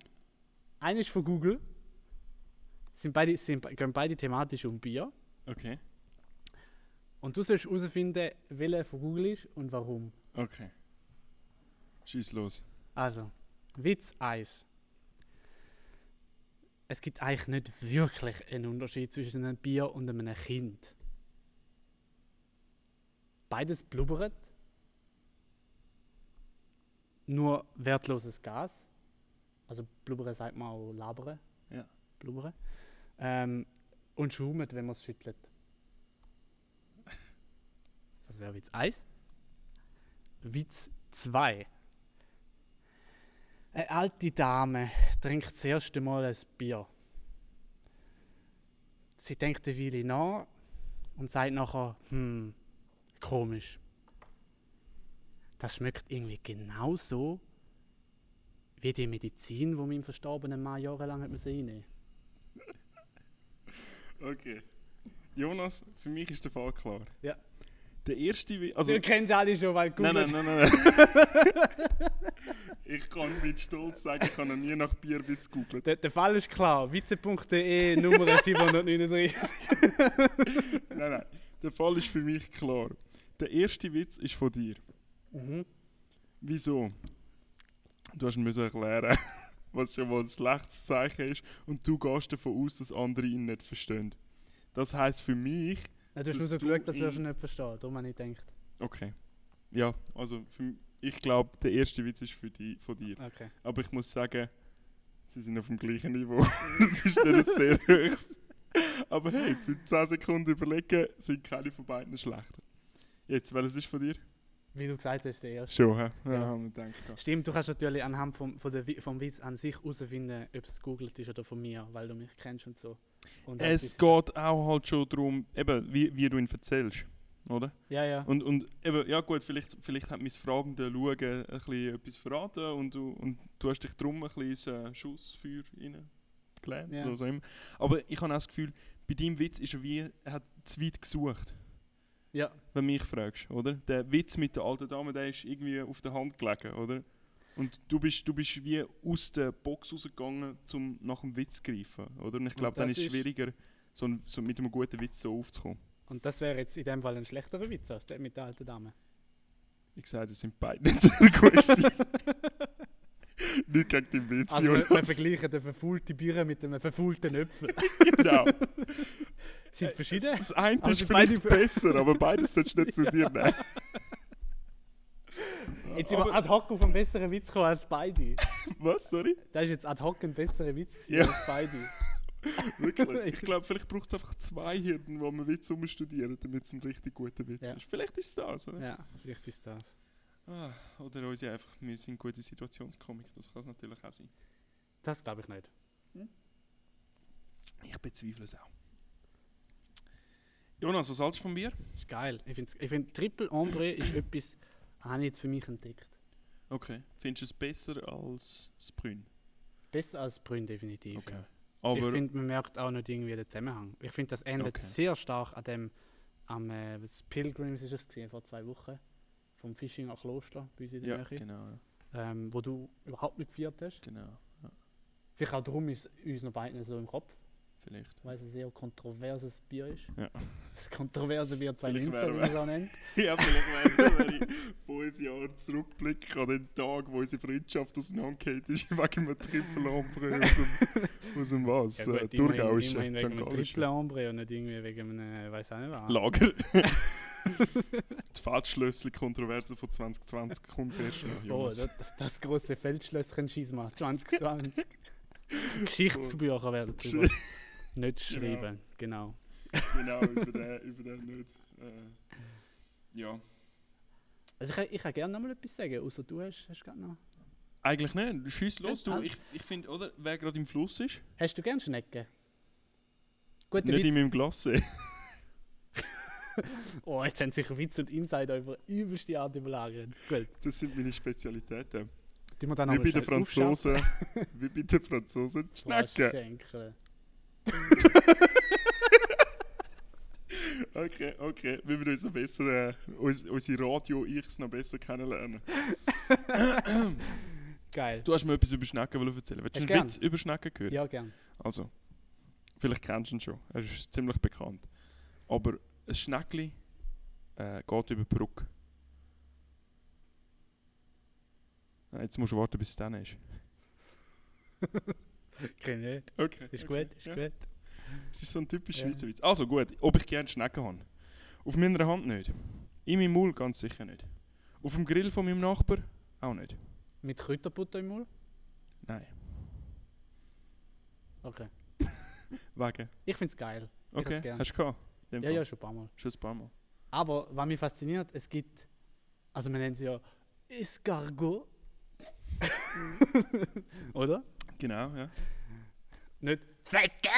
S1: einer ist von Google. Sind beide, sind, gehen beide thematisch um Bier.
S3: Okay,
S1: Und du sollst herausfinden, welcher von Google ist und warum.
S3: okay. Schieß los.
S1: Also, Witz 1. Es gibt eigentlich nicht wirklich einen Unterschied zwischen einem Bier und einem Kind. Beides blubbert. Nur wertloses Gas. Also blubbern sagt man auch labern.
S3: Ja.
S1: Blubbern. Ähm, und schaumet, wenn man es schüttelt. Das wäre Witz 1. Witz 2. Eine alte Dame trinkt das erste Mal ein Bier. Sie denkt eine Weile nach und sagt nachher, hm, komisch. Das schmeckt irgendwie genauso wie die Medizin, die meinem verstorbenen Mann jahrelang hat müssen reinnehmen
S3: Okay. Jonas, für mich ist der Fall klar.
S1: Ja.
S3: Der erste Witz. Also,
S1: Du kennst alle schon, weil
S3: nein,
S1: Google.
S3: nein, nein, nein. ich kann mit Stolz sagen, ich habe noch nie nach Bierwitz gegoogelt.
S1: Der, der Fall ist klar. Witze.de Nummer 739.
S3: Nein, nein. Der Fall ist für mich klar. Der erste Witz ist von dir.
S1: mhm.
S3: Wieso? Du hast müssen erklären, was schon mal ein schlechtes Zeichen ist und du gehst davon aus, dass andere ihn nicht verstehen. Das heisst für mich,
S1: Ja, du hast nur so geschaut, dass wir schon nicht verstehen. Darum habe ich gedacht.
S3: okay. Ja, also für, ich glaube, der erste Witz ist für die, von dir.
S1: Okay.
S3: Aber ich muss sagen, sie sind auf dem gleichen Niveau. das ist nicht ein sehr hohes. Aber hey, für 10 Sekunden überlegen sind keine von beiden schlechter. Jetzt, welches ist von dir?
S1: Wie du gesagt hast, der erste.
S3: Schon? Ja,
S1: Ja.
S3: haben wir gedacht.
S1: Stimmt, du kannst natürlich anhand vom, von der, vom Witz an sich herausfinden, ob es gegoogelt ist oder von mir, weil du mich kennst und so. Und
S3: Es geht auch halt schon darum, eben, wie, wie du ihn erzählst, oder?
S1: Ja, ja.
S3: Und, und eben, ja gut, vielleicht, vielleicht hat mein fragende Schauen ein bisschen etwas verraten und du, und du hast dich drum ein bisschen ins äh, Schussfeuer reingelernt
S1: Ja.
S3: oder so immer. Aber ich habe auch das Gefühl, bei deinem Witz ist er wie, er hat zu weit gesucht,
S1: ja.
S3: wenn mich fragst, oder? Der Witz mit der alten Dame, der ist irgendwie auf der Hand gelegen, oder? Und du bist, du bist wie aus der Box rausgegangen, um nach dem Witz zu greifen, oder? Und ich glaube, dann ist es schwieriger, so, ein- so mit einem guten Witz so aufzukommen.
S1: Und das wäre jetzt in dem Fall ein schlechterer Witz als der mit der alten Dame.
S3: Ich sage, das sind beide nicht sehr gut. Nicht gegen den Witz,
S1: Also wir, wir vergleichen den verfaulten Bier mit einem verfaulten Äpfel.
S3: genau.
S1: Sind verschieden?
S3: Das, das eine
S1: Aber
S3: ist
S1: beide
S3: vielleicht besser, aber beides solltest du nicht zu dir nehmen.
S1: Jetzt sind wir ad hoc auf einen besseren Witz gekommen als beide.
S3: Was, sorry?
S1: Das ist jetzt ad hoc ein besserer Witz
S3: Ja.
S1: als beide.
S3: Wirklich? Ich glaube, vielleicht braucht es einfach zwei Hirten, wo man Witz umstudieren, damit es ein richtig guter Witz
S1: Ja.
S3: ist. Vielleicht ist es das, oder?
S1: Ja, vielleicht ist das.
S3: Ah, oder unsere einfach, wir sind gute Situationskomik, das kann es natürlich auch sein.
S1: Das glaube ich nicht.
S3: Ich bezweifle es auch. Jonas, was hältst du von mir?
S1: Das ist geil. Ich finde, ich find, Triple Ombre ist etwas, habe ich jetzt für mich entdeckt.
S3: Okay. Findest du es besser als das Brünn?
S1: Besser als Brünn definitiv.
S3: Okay.
S1: Ja.
S3: Aber
S1: ich finde, man merkt auch nicht irgendwie den Zusammenhang. Ich finde, das endet
S3: Okay.
S1: sehr stark an dem, am äh, Pilgrims ist es gewesen, vor zwei Wochen, vom Fischinger Kloster bei uns in der
S3: ja,
S1: Nähe,
S3: genau, ja,
S1: ähm, wo du überhaupt nicht gefeiert hast.
S3: genau. Ja,
S1: Vielleicht auch darum ist uns noch beiden so im Kopf,
S3: vielleicht.
S1: weil es ein sehr kontroverses Bier ist.
S3: Ja.
S1: Das kontroverse Bier
S3: Vielleicht
S1: 2019,
S3: wären
S1: wie man es auch nennt.
S3: Ja, vielleicht wäre wenn ich fünf Jahre zurückblicke an den Tag, wo unsere Freundschaft auseinandergeht ist, wegen einem Triple Ombre aus dem, aus dem was?
S1: Ja,
S3: äh,
S1: gut,
S3: Thurgauischen,
S1: immerhin, immerhin wegen einem. Triple Ombre und nicht irgendwie wegen einem, äh, weiß auch nicht was.
S3: Lager. Die Feldschlössli-Kontroverse von 2020 kommt erst noch,
S1: Oh,
S3: Jonas.
S1: das, das, das große Feldschlösschen-Schisma 2020. Geschichtsbücher werden drüber nicht schreiben, genau.
S3: genau, über den, über den nicht. Äh, ja.
S1: Also ich, kann- ich kann gerne noch mal etwas sagen, außer du hast, hast gerade noch.
S3: Eigentlich nicht. Schieß los, du.
S1: Also-
S3: Ich, ich finde, oder, wer gerade im Fluss ist,
S1: Hast du gerne Schnecken? Guter
S3: nicht in
S1: Witz.
S3: meinem Glas sehen.
S1: Oh, jetzt haben sich Witz und Insider über übelste Art überlagert. Gut,
S3: Das sind meine Spezialitäten. Wie bei den Franzosen. Wie bei den Franzosen. die Schnecken. Okay, okay. Wir müssen uns noch besser, äh, uns, unsere Radio-Ichs noch besser kennenlernen.
S1: Geil.
S3: Du hast mir etwas über Schnecken erzählen. Willst du einen
S1: gern.
S3: Witz über Schnecken hören?
S1: Ja, gern.
S3: Also, vielleicht kennst du ihn schon. Er ist ziemlich bekannt. Aber ein Schneckli äh, geht über die Brücke. Nein, Jetzt musst du warten, bis es dann ist.
S1: Kenn ich nicht.
S3: Okay.
S1: Ist
S3: okay.
S1: gut, ist
S3: ja.
S1: gut.
S3: Das ist so ein typisch
S1: Ja.
S3: Schweizer Witz. Also gut, ob ich gerne Schnecken habe? Auf meiner Hand nicht. In meinem Maul ganz sicher nicht. Auf dem Grill von meinem Nachbar auch nicht.
S1: Mit Kräuterbutter im Mund?
S3: Nein.
S1: Okay.
S3: Wegen.
S1: Ich find's geil. Ich
S3: Okay,
S1: gern.
S3: hast du gehabt?
S1: Ja,
S3: Fall.
S1: ja, schon ein paar Mal.
S3: Schon ein paar Mal.
S1: Aber was mich fasziniert, es gibt, also wir nennen sie ja Escargot. Oder?
S3: Genau, ja.
S1: Nicht Schnecke.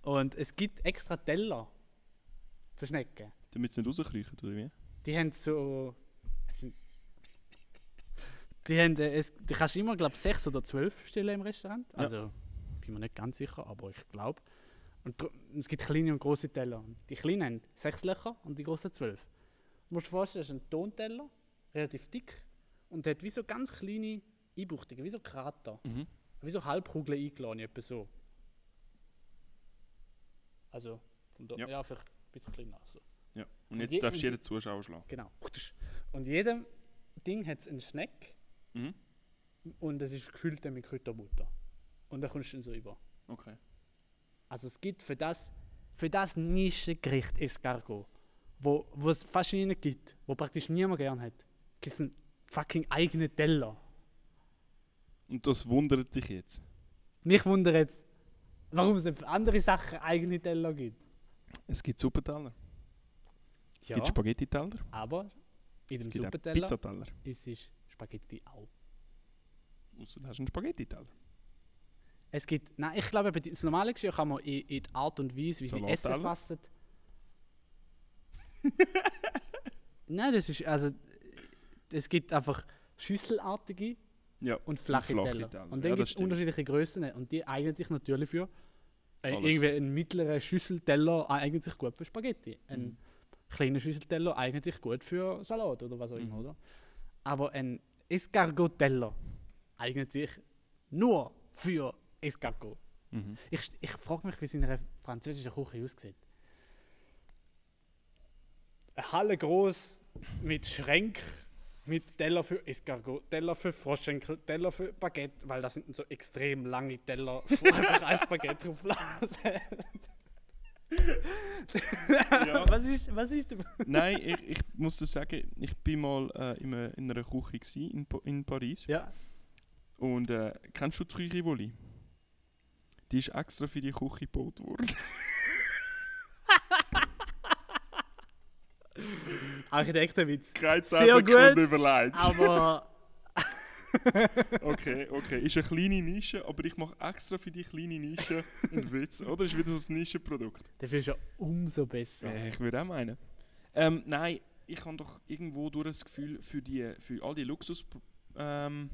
S1: Und es gibt extra Teller für Schnecken.
S3: Damit sie nicht rauskriechen, oder wie?
S1: Die haben so. Die haben, äh, es, du kannst immer, glaube ich, sechs oder zwölf bestellen im Restaurant.
S3: Ja.
S1: Also, bin mir nicht ganz sicher, aber ich glaube. Und es gibt kleine und große Teller. Die kleinen haben sechs Löcher und die großen zwölf. Du musst dir vorstellen, das ist ein Tonteller, relativ dick und hat wie so ganz kleine Einbuchtungen, wie so Krater.
S3: Mhm.
S1: Wie so Halbkugeln eingeladen, etwa so. Also, von da,
S3: Ja.
S1: ja. vielleicht ein bisschen kleiner. So.
S3: Ja. Und
S1: Und
S3: jetzt
S1: je-
S3: darfst du jeden Zuschauer schlagen.
S1: Genau. Und jedem Ding hat es einen Schneck
S3: Mhm.
S1: und es ist gefüllt mit Kräuterbutter. Und da kommst du dann so über.
S3: Okay.
S1: Also es gibt für das, für das Nischengericht Escargot, wo wo es fast nicht gibt, wo praktisch niemand gern hat, gibt es einen fucking eigenen Teller.
S3: Und das wundert dich jetzt.
S1: Mich wundert jetzt, warum es andere Sachen eigene Teller gibt.
S3: Es gibt Suppenteller. Es
S1: Ja,
S3: gibt Spaghetti-Teller.
S1: aber in dem Suppenteller ist es Spaghetti auch.
S3: Außer du hast einen Spaghetti-Teller.
S1: Es gibt, nein, ich glaube, das normale Geschirr kann man in, in die Art und Weise, wie sie Essen fassen. nein, das ist, also, es gibt einfach schüsselartige
S3: Ja.
S1: und flache,
S3: flache
S1: Teller.
S3: Teller.
S1: Und
S3: Ja,
S1: dann
S3: das
S1: gibt es unterschiedliche Größen und die eignen sich natürlich für äh, irgendwie ein mittlerer Schüsselteller eignet sich gut für Spaghetti. Ein
S3: Mhm.
S1: kleiner Schüsselteller eignet sich gut für Salat oder was auch immer,
S3: Mhm.
S1: oder? Aber ein Escargot-Teller eignet sich nur für Escargot.
S3: Mhm.
S1: Ich, ich frage mich, wie es in einer französischen Küche aussieht. Eine Halle groß mit Schränk, mit Teller für Escargot, Teller für Froschschenkel, Teller für Baguette, weil das sind so extrem lange Teller, ein Baguette drauf.
S3: Ja.
S1: Was ist, was ist der
S3: Nein, ich, ich muss dir sagen, ich bin mal äh, in, einer- in einer Küche in, Pa- in Paris.
S1: Ja,
S3: Und äh, kennst du die Rivoli? Die ist extra für die Küche gebaut worden.
S1: Architektenwitz.
S3: Keine
S1: Sehr gut,
S3: überlegt.
S1: Aber
S3: Okay, okay. Ist eine kleine Nische, aber ich mache extra für die kleine Nische einen Witz. Oder? Ist wieder so ein Nischenprodukt.
S1: dafür ist ja umso besser.
S3: Ja, ich würde auch meinen. Ähm, nein, ich habe doch irgendwo durch das Gefühl, für, die, für all die Luxus... Ähm,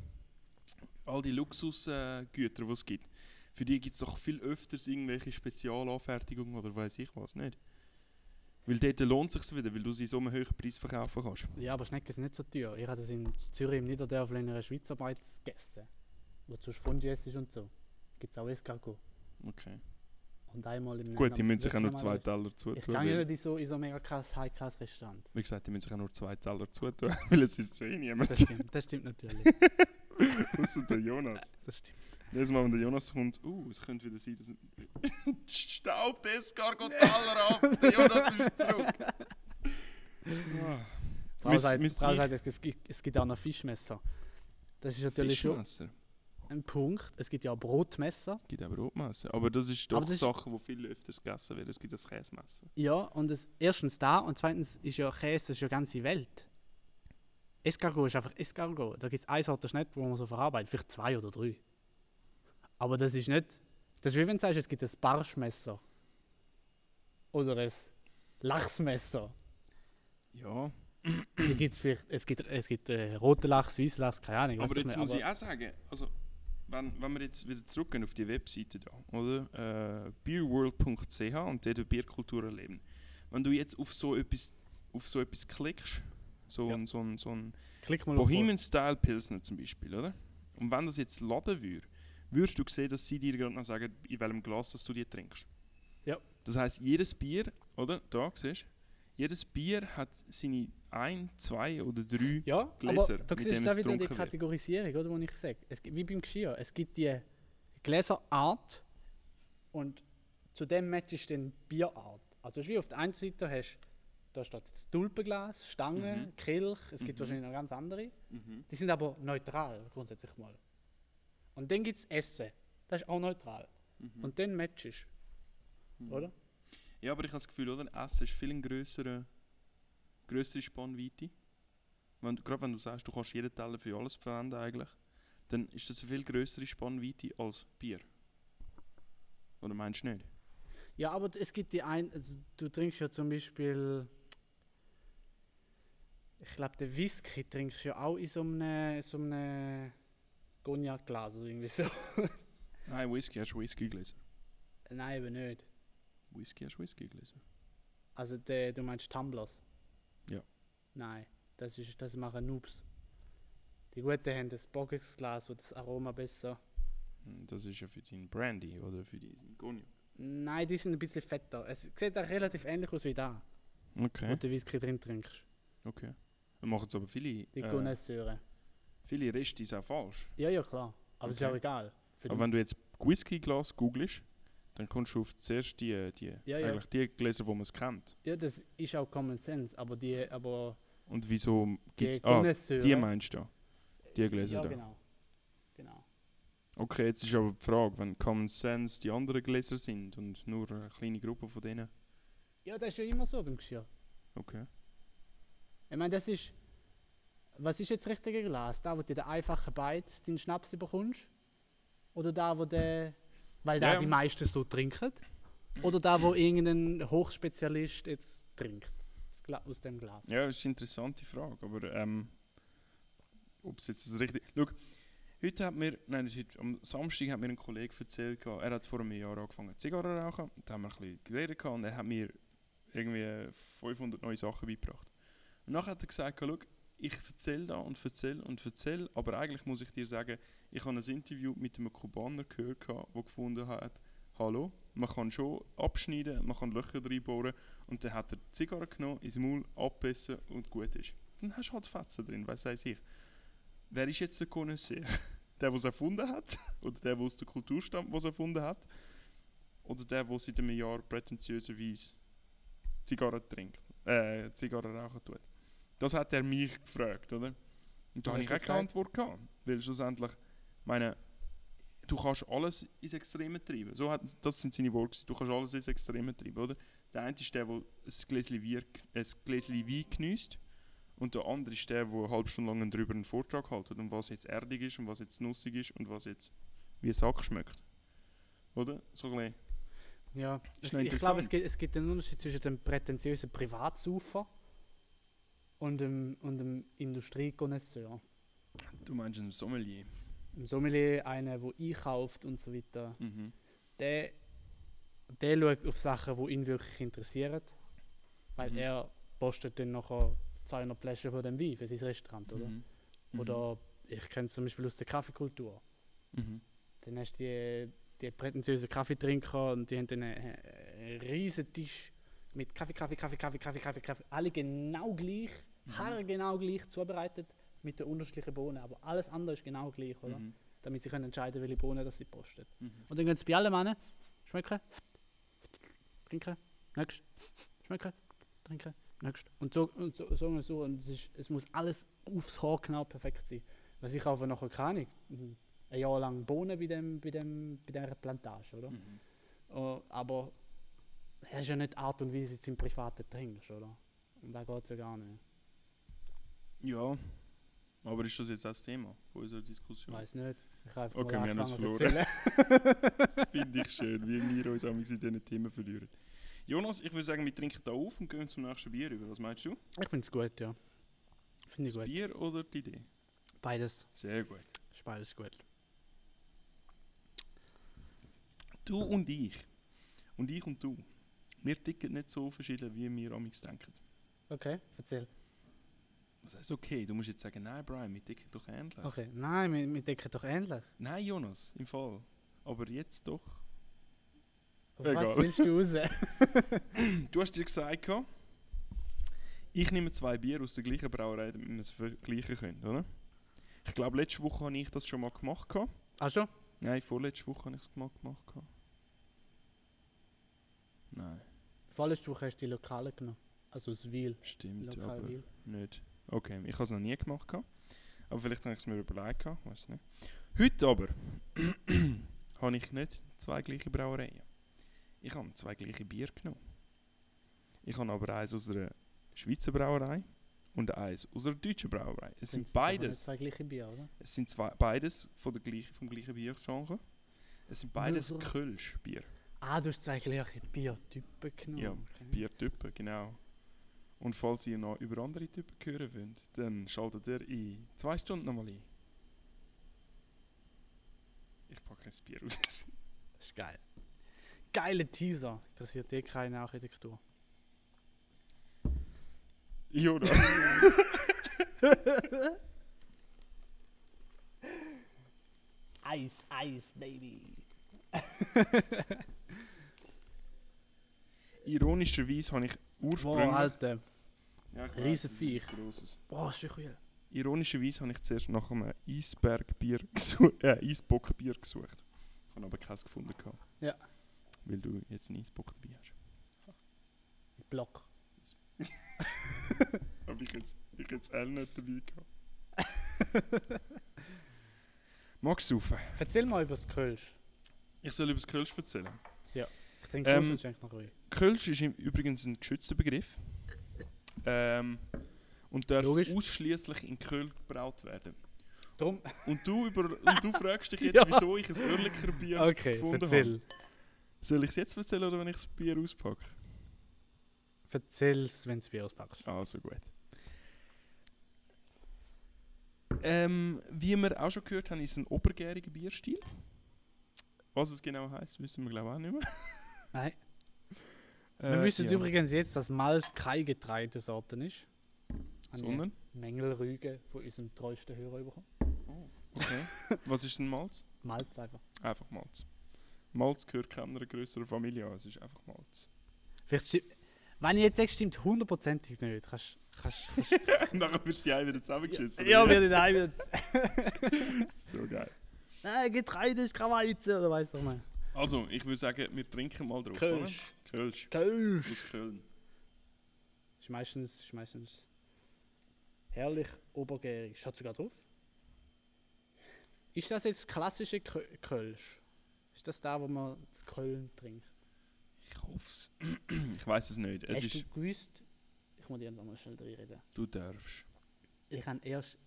S3: all die Luxusgüter, äh, die es gibt, für die gibt es doch viel öfters irgendwelche Spezialanfertigungen oder weiß ich was nicht. Weil dort lohnt es sich wieder, weil du sie so einen hohen Preis verkaufen kannst.
S1: Ja, aber Schnecken sind nicht so teuer. Ich habe das in Zürich im Niederdörfli in einer Schweizarbeit gegessen. Wo du Fondue isst und so. Gibt es auch Escargot.
S3: Okay.
S1: Und einmal im
S3: Gut, die müssen sich auch nur
S1: Vietnam-
S3: zwei Teller
S1: Ich
S3: zutun.
S1: gehe
S3: weil-
S1: nicht in so, in so mega krass High-Class Restaurant.
S3: Wie gesagt, die müssen sich auch nur zwei Teller zutun, weil es ist zu eh niemand.
S1: Das stimmt, das stimmt natürlich.
S3: Außer der Jonas.
S1: Das stimmt.
S3: Jedes Mal, wenn der Jonas kommt, uh, es könnte wieder sein, dass... Staub das Gargotaler ab! Der Jonas ist zurück! Ah.
S1: Frau
S3: Müs-
S1: sagt, Frau sagt, es gibt, es gibt auch noch Fischmesser. Das ist natürlich schon
S3: Fischmesser.
S1: ein Punkt. Es gibt ja auch Brotmesser.
S3: Es gibt auch Brotmesser. Aber das ist doch
S1: Aber das ist-
S3: Sachen, die viel öfters gegessen werden. Es gibt das Käsemesser.
S1: Ja, und das, erstens da und zweitens ist ja Käse das ist ja ganze Welt. Escargot ist einfach Escargot. Da gibt es eine Sorte Schnitt, wo man so verarbeitet. Vielleicht zwei oder drei. Aber das ist nicht. Das ist wie wenn du sagst, es gibt ein Barschmesser. Oder ein Lachsmesser.
S3: Ja.
S1: Hier gibt's vielleicht, es gibt, es gibt äh, roten Lachs, weißen Lachs, keine Ahnung.
S3: Aber jetzt
S1: nicht,
S3: muss
S1: aber-
S3: ich auch sagen, also, wenn, wenn wir jetzt wieder zurückgehen auf die Webseite da, oder? Äh, beerworld.ch und dort Bierkultur erleben. Wenn du jetzt auf so etwas, auf so etwas klickst, so
S1: Ja.
S3: ein, so ein, so ein Bohemian Style Pilsner zum Beispiel, oder? Und wenn das jetzt laden würde, würdest du sehen, dass sie dir gerade noch sagen, in welchem Glas dass du die trinkst.
S1: Ja.
S3: Das heißt, jedes Bier, oder? Da siehst du, jedes Bier hat seine ein, zwei oder drei.
S1: Ja,
S3: Gläser,
S1: aber da
S3: mit
S1: siehst du auch wieder die
S3: wird.
S1: Kategorisierung, oder, wo ich sage. Es gibt, wie beim Geschirr. Es gibt die Gläserart und zu dem matchst du dann Bierart. Also es ist wie auf der einen Seite hast da steht jetzt Tulpenglas, Stange,
S3: Mhm.
S1: Kelch, es gibt
S3: Mhm.
S1: wahrscheinlich noch ganz andere.
S3: Mhm.
S1: Die sind aber neutral grundsätzlich mal. Und dann gibt es Essen, das ist auch neutral.
S3: Mhm.
S1: Und dann matchst
S3: Mhm.
S1: du, oder?
S3: Ja, aber ich habe das Gefühl, oder? Essen ist viel eine grössere, grössere Spannweite. Wenn, gerade wenn du sagst, du kannst jeden Teller für alles verwenden eigentlich, dann ist das eine viel grössere Spannweite als Bier. Oder meinst du nicht?
S1: Ja, aber es gibt die ein, also du trinkst ja zum Beispiel, ich glaube, den Whisky trinkst du ja auch in so einem, so einem Cognac-Glas oder irgendwie so.
S3: Nein, Whisky hast du Whisky gelesen.
S1: Nein, eben nicht.
S3: Whisky hast du Whisky gelesen.
S1: Also der, du meinst Tumblers?
S3: Ja.
S1: Nein, das, ist, das machen Noobs. Die Guten haben das Boxglas, wo das Aroma besser...
S3: Hm, Das ist ja für deinen Brandy oder für deinen Cognac.
S1: Nein, die sind ein bisschen fetter. Es sieht auch relativ ähnlich aus wie da, wo
S3: Okay,
S1: du Whisky drin trinkst.
S3: okay. Dann machen es aber viele,
S1: Die
S3: äh, Viele Restis auch falsch.
S1: Ja, ja, klar. Aber es ist
S3: okay.
S1: auch egal. Für
S3: Aber
S1: die-
S3: wenn du jetzt Whisky-Glas googelst, dann kommst du auf zuerst die, die,
S1: Ja, ja.
S3: eigentlich die Gläser, wo man es kennt.
S1: Ja, das ist auch Common Sense, aber die, aber
S3: Und wieso
S1: die
S3: gibt es... Ah,
S1: Connoisseure-
S3: die meinst du da? Die Gläser
S1: Ja,
S3: da?
S1: genau. Genau.
S3: Okay, jetzt ist aber die Frage, wenn Common Sense die anderen Gläser sind und nur eine kleine Gruppe von denen...
S1: Ja, das ist ja immer so beim Geschirr.
S3: Okay.
S1: Ich meine, das ist. Was ist jetzt das richtige Glas? Da, wo du den einfachen Beiz, deinen Schnaps bekommst? Oder da, wo der. Weil da
S3: Ja.
S1: die meisten so trinken? Oder da, wo irgendein Hochspezialist jetzt trinkt? Aus dem Glas.
S3: Ja, das ist eine interessante Frage, aber ähm, ob es jetzt das richtige... Schau, heute hat mir, nein, heute, am Samstag hat mir ein Kollege erzählt, er hat vor einem Jahr angefangen Zigarren zu rauchen, da haben wir ein bisschen geredet und er hat mir irgendwie 500 neue Sachen beigebracht. Und nachher hat er gesagt, schau, ich erzähle da und erzähle und erzähle, aber eigentlich muss ich dir sagen, ich habe ein Interview mit einem Kubaner gehört, der gefunden hat, hallo, man kann schon abschneiden, man kann Löcher reinbohren und dann hat er die Zigarre genommen, ins Maul abgebissen und gut ist. Dann hast du halt Fetzen drin, was weiß ich. Wer ist jetzt der Connoisseur? Der, der es erfunden hat? Oder der, der aus der Kultur stammt, der es erfunden hat? Oder der, der seit einem Jahr prätentiöserweise Zigarren trinkt? Äh, Zigarren rauchen tut? Das hat er mich gefragt, oder? Und da habe ich auch keine? Antwort gehabt. Weil schlussendlich, meine, du kannst alles ins Extreme treiben. So hat, das sind seine Worte. Du kannst alles ins Extreme treiben, oder? Der eine ist der, der ein Gläschen Wein, ein Gläschen Wein geniesst. Und der andere ist der, der eine halbe Stunde lang darüber einen Vortrag hält. Und was jetzt erdig ist und was jetzt nussig ist und was jetzt wie ein Sack schmeckt. Oder? So ein bisschen.
S1: Ja, ich glaube, es gibt, es gibt einen Unterschied zwischen dem prätentiösen Privatsaufer und dem, und dem Industriekonnoisseur.
S3: Du meinst ein Sommelier.
S1: Ein Sommelier, einer, der einkauft und so weiter,
S3: Mhm.
S1: der, der schaut auf Sachen, die ihn wirklich interessieren. Weil
S3: Mhm.
S1: er postet dann nachher 200 Flaschen von dem Wein für sein Restaurant, oder?
S3: Mhm. Mhm.
S1: Oder ich kenne es zum Beispiel aus der Kaffeekultur.
S3: Mhm.
S1: Dann hast du die, die prätentiösen Kaffeetrinker und die haben dann einen, einen riesen Tisch mit Kaffee, Kaffee, Kaffee, Kaffee, Kaffee, Kaffee, Kaffee. Alle genau gleich, mhm. genau gleich zubereitet mit den unterschiedlichen Bohnen. Aber alles andere ist genau gleich, oder?
S3: Mhm.
S1: Damit sie können entscheiden, welche Bohnen das sie posten.
S3: Mhm.
S1: Und dann gehen sie bei allem an, schmecken, trinken, nächst, schmecken, trinken, nächst. Und so und so, so und so. Und es, ist, es muss alles aufs Haar genau perfekt sein. Was ich kaufe nachher keine Ahnung, ein Jahr lang Bohnen bei, dem, bei, dem, bei dieser Plantage, oder?
S3: Mhm.
S1: Oh, aber das ist ja nicht die Art und Weise, wie du im Privaten trinkst, oder? Und da geht es ja gar nicht.
S3: Ja, aber ist das jetzt auch das Thema von unserer
S1: Ich
S3: Diskussion?
S1: weiß nicht. Ich habe einfach
S3: Okay, wir haben uns verloren. Finde ich schön, wie wir uns in diesen Themen verlieren. Jonas, ich würde sagen, wir trinken da auf und gehen zum nächsten Bier über. Was meinst du?
S1: Ich finde es gut, ja. Finde ich
S3: Das
S1: gut.
S3: Bier oder die Idee?
S1: Beides.
S3: Sehr gut.
S1: Ist beides gut.
S3: Du und ich. Und ich und du. Wir ticken nicht so verschieden, wie wir amigs denken.
S1: Okay, erzähl.
S3: Das heißt, okay, du musst jetzt sagen, nein, Brian, wir ticken doch ähnlich.
S1: Okay, nein, wir, wir denken doch ähnlich.
S3: Nein, Jonas, im Fall. Aber jetzt doch.
S1: Auf
S3: Egal.
S1: was willst du raus?
S3: Du hast dir gesagt, ich nehme zwei Bier aus der gleichen Brauerei, damit wir es vergleichen können, oder? Ich glaube, letzte Woche habe ich das schon mal gemacht.
S1: Ach schon?
S3: Nein, vorletzte Woche habe ich es mal gemacht. Nein,
S1: Vorletzte Woche hast du die Lokale genommen. Also das Wil.
S3: stimmt,
S1: Lokal
S3: aber
S1: Wil.
S3: nicht. Okay, ich habe es noch nie gemacht. Aber vielleicht habe ich es mir überlegt. Weiß nicht. Heute aber habe ich nicht zwei gleiche Brauereien. Ich habe zwei gleiche Bier genommen. Ich habe aber eins aus einer Schweizer Brauerei und eins aus einer deutschen Brauerei. Es sind
S1: nicht
S3: beides,
S1: zwei gleiche Bier, oder?
S3: es sind zwei, beides von der gleichen, vom gleichen Biergenre. Es sind beides
S1: so.
S3: Kölsch-Bier.
S1: Ah, du hast zwei gleiche Biertypen genommen.
S3: Ja. Biertypen, genau. Und falls ihr noch über andere Typen hören wollt, dann schaltet ihr in zwei Stunden nochmal ein. Ich packe ein Bier aus.
S1: Das ist geil. Geile Teaser. Interessiert dir keine Architektur.
S3: Jonas.
S1: Eis, Eis, Baby.
S3: Ironischerweise habe ich ursprünglich...
S1: Boah, Alter.
S3: Ja, ich
S1: riesen
S3: weiss, das ist
S1: Viech.
S3: ein grosses.
S1: Boah, ist schon cool.
S3: Ironischerweise habe ich zuerst nach einem Eisbergbier gesucht, äh, Eisbockbier gesucht. Ich habe aber keins gefunden. Gehabt,
S1: Ja.
S3: Weil du jetzt einen Eisbock dabei hast.
S1: Block.
S3: Aber ich jetzt, ich jetzt auch nicht dabei gehabt. Magst du saufen?
S1: Erzähl mal über das Kölsch.
S3: Ich soll über das Kölsch erzählen.
S1: Ich trinke
S3: Ähm,
S1: und schenke noch ruhig.
S3: Kölsch ist übrigens ein geschützter Begriff. Ähm, und darf
S1: Logisch.
S3: ausschließlich in Köln gebraut werden.
S1: Drum.
S3: Und du, über, und du fragst dich jetzt,
S1: Ja.
S3: wieso ich ein Oerliker Bier
S1: Okay,
S3: gefunden
S1: erzähl.
S3: habe. Soll ich es jetzt erzählen oder wenn ich das Bier auspacke?
S1: Erzähl's, wenn du das Bier auspackst.
S3: Also gut. Ähm, wie wir auch schon gehört haben, ist es ein obergäriger Bierstil. Was es genau heißt, wissen wir glaube ich auch nicht mehr.
S1: Nein. Wir
S3: Äh,
S1: wissen
S3: ja.
S1: übrigens jetzt, dass Malz keine Getreidesorte ist.
S3: Sondern?
S1: Mängelrüge von unserem treuesten Hörer bekommen.
S3: Okay. Was ist denn Malz?
S1: Malz einfach.
S3: Einfach Malz. Malz gehört keiner größeren Familie an, es ist einfach Malz.
S1: Vielleicht stimmt, wenn ich jetzt sage, stimmt hundertprozentig nicht. Kannst, kannst, kannst,
S3: Nachher wirst du die wieder zusammengeschissen.
S1: ja, wir nicht heim.
S3: wie? so geil.
S1: Nein, Getreide ist keine Weizen, oder weißt du mal.
S3: Also, ich würde sagen, wir trinken mal drauf.
S1: Kölsch.
S3: Oder? Kölsch.
S1: Kölsch.
S3: Aus Köln.
S1: Ist meistens, ist meistens herrlich obergärig. Steht sogar drauf. Ist das jetzt klassische Kö Kölsch? Ist das da, wo man zu Köln trinkt?
S3: Ich hoffe es. ich weiß es nicht. Es
S1: Hast
S3: ist.
S1: du gewusst, ich muss dir noch mal schnell reden.
S3: Du darfst.
S1: Ich habe erst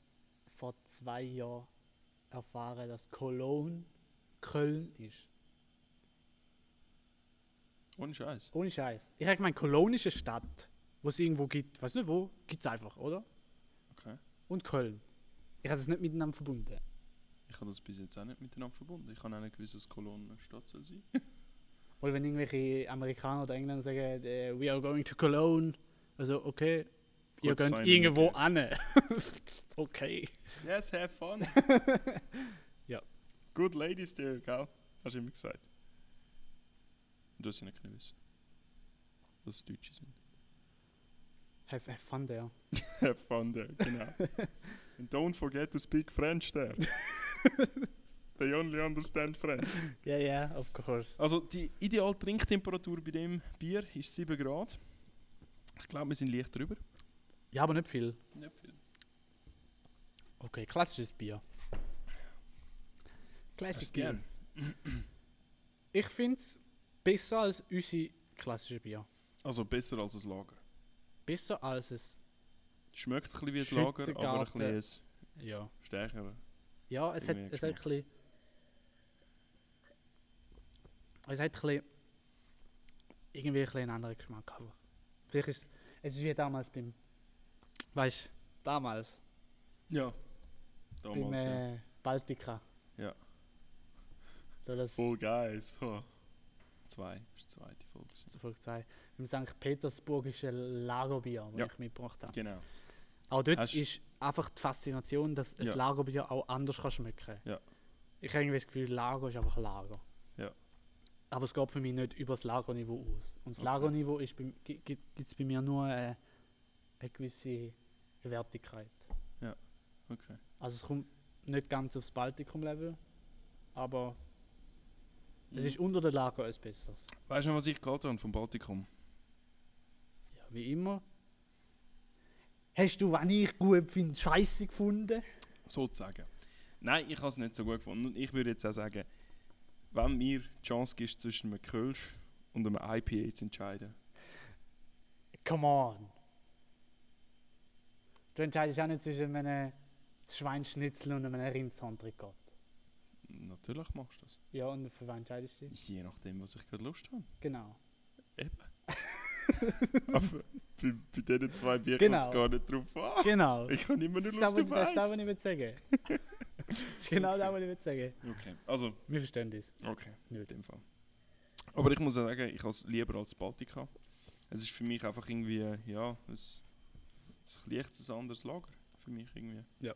S1: vor zwei Jahren erfahren, dass Cologne Köln ist.
S3: Ohne Scheiß.
S1: Ohne Scheiß. Ich habe gemeint, Cologne ist eine Stadt, wo es irgendwo gibt. Weiß nicht wo, gibt es einfach, oder?
S3: Okay.
S1: Und Köln. Ich habe das nicht miteinander verbunden.
S3: Ich habe das bis jetzt auch nicht miteinander verbunden. Ich habe auch nicht gewusst, dass Cologne eine Stadt soll sein.
S1: Weil wenn irgendwelche Amerikaner oder Engländer sagen, äh, we are going to Cologne, also okay, ihr
S3: Gut,
S1: könnt
S3: sein
S1: irgendwo an. okay.
S3: Yes, have fun.
S1: Ja.
S3: Good ladies there, gell? Hast du immer gesagt. Hast ja nicht können wissen. Dass es Deutsche sind.
S1: Have, have fun there.
S3: have fun there, genau. And don't forget to speak French there. They only understand French.
S1: Ja, ja, of course.
S3: Also die ideale Trinktemperatur bei dem Bier ist 7 Grad. Ich glaube, wir sind leicht drüber.
S1: Ja, aber nicht viel.
S3: Nicht viel.
S1: Okay, klassisches Bier. Classic Bier. Ich finde es besser als unsere klassische Bier.
S3: Also besser als ein Lager.
S1: Besser als es.
S3: Schmeckt ein bisschen wie ein Lager, aber ein bisschen
S1: Ja.
S3: stärker.
S1: Ja, es hat, es hat ein bisschen. Es hat ein bisschen. Irgendwie ein bisschen einen anderen Geschmack. Aber vielleicht ist es ist wie damals beim. Weißt du, damals.
S3: Ja.
S1: beim
S3: Damals, ja.
S1: äh, Baltica.
S3: Ja.
S1: So das
S3: Full Guys. Ha. Zwei. Ist die zweite Folge.
S1: zu Folge 2. Im St. Petersburgischen Lagerbier, das
S3: Ja.
S1: ich mitgebracht habe.
S3: Genau.
S1: Auch dort
S3: Hast-
S1: ist einfach die Faszination, dass ein
S3: Ja.
S1: Lagerbier auch anders kann schmecken
S3: Ja.
S1: Ich habe irgendwie das Gefühl, Lager ist einfach Lager.
S3: Ja.
S1: Aber es geht für mich nicht über das Lagerniveau aus. Und das
S3: Okay.
S1: Lagerniveau gibt es bei mir nur äh, eine gewisse Wertigkeit.
S3: Okay.
S1: Also es kommt nicht ganz aufs Baltikum-Level, aber es ist unter der Lager ein besseres.
S3: Weißt du noch, was ich gehalten habe vom Baltikum?
S1: Ja, wie immer. Hast du, wenn ich gut finde, scheiße gefunden?
S3: Sozusagen. Nein, ich habe es nicht so gut gefunden. Und ich würde jetzt auch sagen, wenn mir die Chance gibt, zwischen einem Kölsch und einem IPA zu entscheiden.
S1: Come on! Du entscheidest auch nicht zwischen einem Schweinsschnitzel und einem Rindshandtrikot.
S3: Natürlich machst du das.
S1: Ja, und für wen entscheidest du dich?
S3: Je nachdem, was ich gerade Lust habe.
S1: Genau.
S3: Eben. Aber bei, bei diesen zwei Bier
S1: Genau.
S3: kommt es gar nicht drauf an.
S1: Genau.
S3: Ich habe immer nur Lust auf
S1: das ist das, was
S3: eins.
S1: ich will sagen. Das ist genau
S3: Okay.
S1: das, was ich will sagen.
S3: Okay, also,
S1: Wir verstehen das.
S3: okay, in
S1: Nicht.
S3: dem Fall. Aber ich muss sagen, ich habe es lieber als Baltica. Es ist für mich einfach irgendwie, ja, ein, ein leichtes anderes Lager. Für mich irgendwie.
S1: Ja.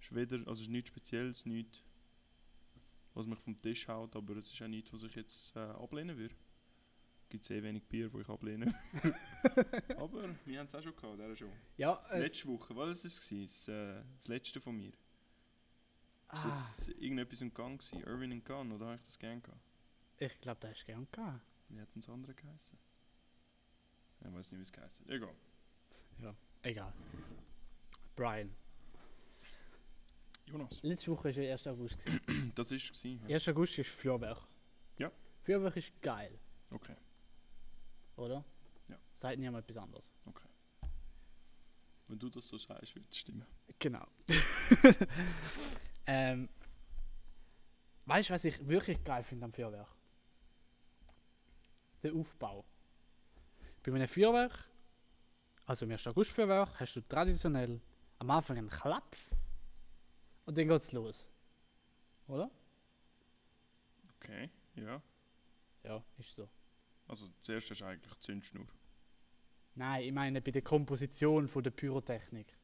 S3: Ist weder, also es ist nichts Spezielles, nichts, was mich vom Tisch haut, aber es ist auch nichts, was ich jetzt äh, ablehnen würde. Gibt sehr wenig Bier, wo ich ablehne. aber wir haben es auch schon gehabt, dieser Show.
S1: Ja, es,
S3: Letzte Woche, was war das? gewesen? Das, äh, das letzte von mir. Ist
S1: ah,
S3: das irgendetwas im Gang gewesen? Irwin und Gunn, oder habe ich das gern gehabt?
S1: ich glaube, das hast du gern gehabt.
S3: Wie hat denn das andere geheißen? Ich weiß nicht, wie es geheißen. Egal.
S1: Egal. Brian.
S3: Jonas.
S1: Letzte Woche war ja 1. August. gewesen.
S3: Das war es. Ja.
S1: 1. August ist Feuerwerk.
S3: Ja.
S1: Feuerwerk ist geil,
S3: Okay,
S1: oder?
S3: Ja.
S1: Seid niemand etwas anderes.
S3: okay. Wenn du das so sagst, wird es stimmen.
S1: Genau. ähm, weißt du, was ich wirklich geil finde am Feuerwerk? Der Aufbau. Bei einem Feuerwerk, also im 1. August-Feuerwerk, hast du traditionell am Anfang einen Klapp und dann geht's los. Oder?
S3: Okay, ja.
S1: Ja, ist so.
S3: Also zuerst du eigentlich die Zündschnur.
S1: Nein, ich meine bei der Komposition von der Pyrotechnik.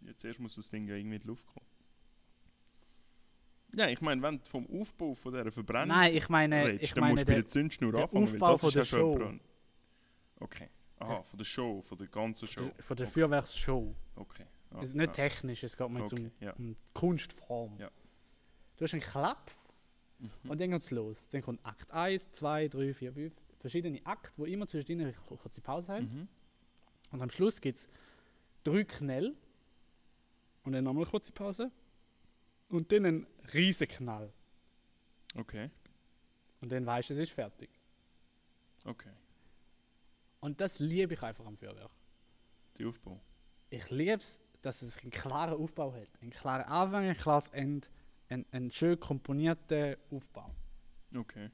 S3: Ja, zuerst muss das Ding ja irgendwie in die Luft kommen. Ja, ich meine, wenn du vom Aufbau von dieser Verbrennung
S1: Nein, ich meine,
S3: redest,
S1: ich
S3: dann
S1: meine
S3: musst du bei
S1: der,
S3: Zündschnur
S1: der
S3: anfangen,
S1: Aufbau
S3: weil das
S1: von
S3: ist
S1: der
S3: ja schon
S1: Show.
S3: Okay. Aha, von der Show, von der ganzen Show.
S1: von der
S3: okay.
S1: Feuerwerksshow.
S3: Okay. Ah,
S1: Also nicht
S3: ah,
S1: technisch, es geht mir jetzt um,
S3: Okay, ja.
S1: um die Kunstform.
S3: Ja.
S1: Du hast einen Klapp
S3: Mhm.
S1: und dann geht's los. Dann kommt Akt 1, 2, 3, 4, 5. Verschiedene Akte, wo immer zwischendrin eine kurze Pause haben.
S3: Mhm.
S1: Und am Schluss gibt es drei Knall. Und dann nochmal eine kurze Pause. Und dann einen riesen Knall.
S3: Okay,
S1: Und dann weißt du, es ist fertig.
S3: okay.
S1: Und das liebe ich einfach am Feuerwerk.
S3: Der Aufbau.
S1: Ich liebe es, dass es einen klaren Aufbau hat. Einen klaren Anfang, ein klares Ende. Ein, einen schön komponierten Aufbau.
S3: Okay.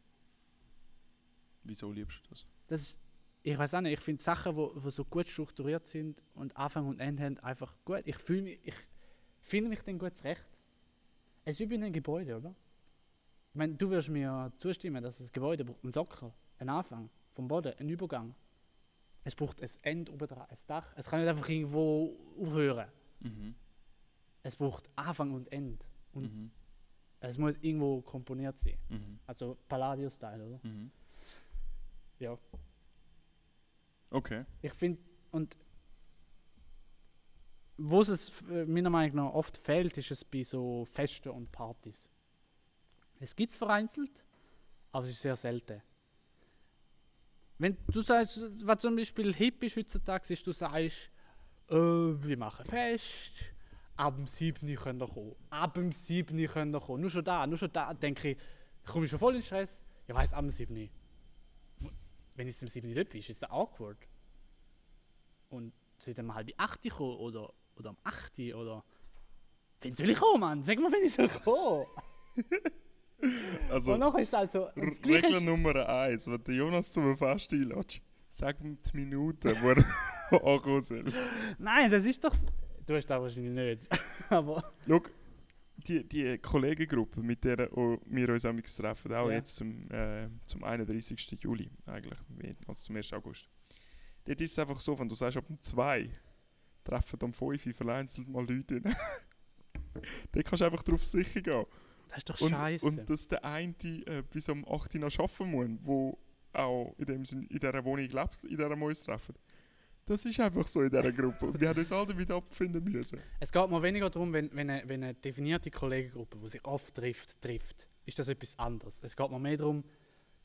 S3: Wieso liebst du das?
S1: Das ist, ich weiß auch nicht, ich finde Sachen, wo, wo so gut strukturiert sind und Anfang und Ende haben, einfach gut. Ich fühle mich, ich finde mich dann gut zurecht. Es ist wie bei einem Gebäude, oder? Ich meine, du wirst mir zustimmen, dass das Gebäude braucht einen Sockel, einen Anfang, vom Boden, einen Übergang. Es braucht ein Ende oben dran, ein Dach. Es kann nicht einfach irgendwo aufhören.
S3: Mhm.
S1: Es braucht Anfang und Ende. Und
S3: Mhm.
S1: es muss irgendwo komponiert sein.
S3: Mhm.
S1: Also Palladio-Style, oder?
S3: Mhm.
S1: Ja.
S3: Okay.
S1: Ich finde, und wo es äh, meiner Meinung nach oft fehlt, ist es bei so Festen und Partys. Es gibt es vereinzelt, aber es ist sehr selten. Wenn du sagst, was zum Beispiel hip ist heutzutage, ist, du sagst, äh, wir machen Fest, ab dem 7. könnt ihr kommen. Ab dem 7. könnt ihr kommen. Nur schon da, nur schon da denke ich, ich komme schon voll in Stress. Ja, weiss, am 7. Wenn ich am 7. dort bin, ist es awkward. Und soll dann mal halb 8 kommen oder, oder am 8 oder. Wann soll ich kommen, Mann? Sag mal, wenn ich soll kommen.
S3: Also,
S1: Und nachher ist es so. und das
S3: R-
S1: Gleiche
S3: Regel Nummer eins, wenn der Jonas zum Fest einlädst, sag ihm die Minute, wo er ankommen soll.
S1: Nein, das ist doch. Du hast das wahrscheinlich nicht. Aber.
S3: Schau, die, die Kollegengruppe, mit der wir uns amigs treffen, auch
S1: Ja.
S3: jetzt zum, äh, zum 31. Juli, eigentlich, also zum 1. August. Dort ist es einfach so, wenn du sagst, ab um 2 treffen am 5 vereinzelt mal Leute rein. Dort kannst du einfach drauf sicher gehen.
S1: Das ist doch
S3: Und,
S1: scheiße.
S3: und dass der eine äh, bis um 8 Uhr noch arbeiten muss, wo auch in, dem Sinn, in dieser Wohnung lebt, in dieser uns treffen. Das ist einfach so in dieser Gruppe. Und wir haben uns alle damit abfinden müssen.
S1: Es geht mir weniger darum, wenn, wenn, eine, wenn eine definierte Kollegengruppe, die sich oft trifft, trifft, ist das etwas anderes. Es geht mir mehr darum,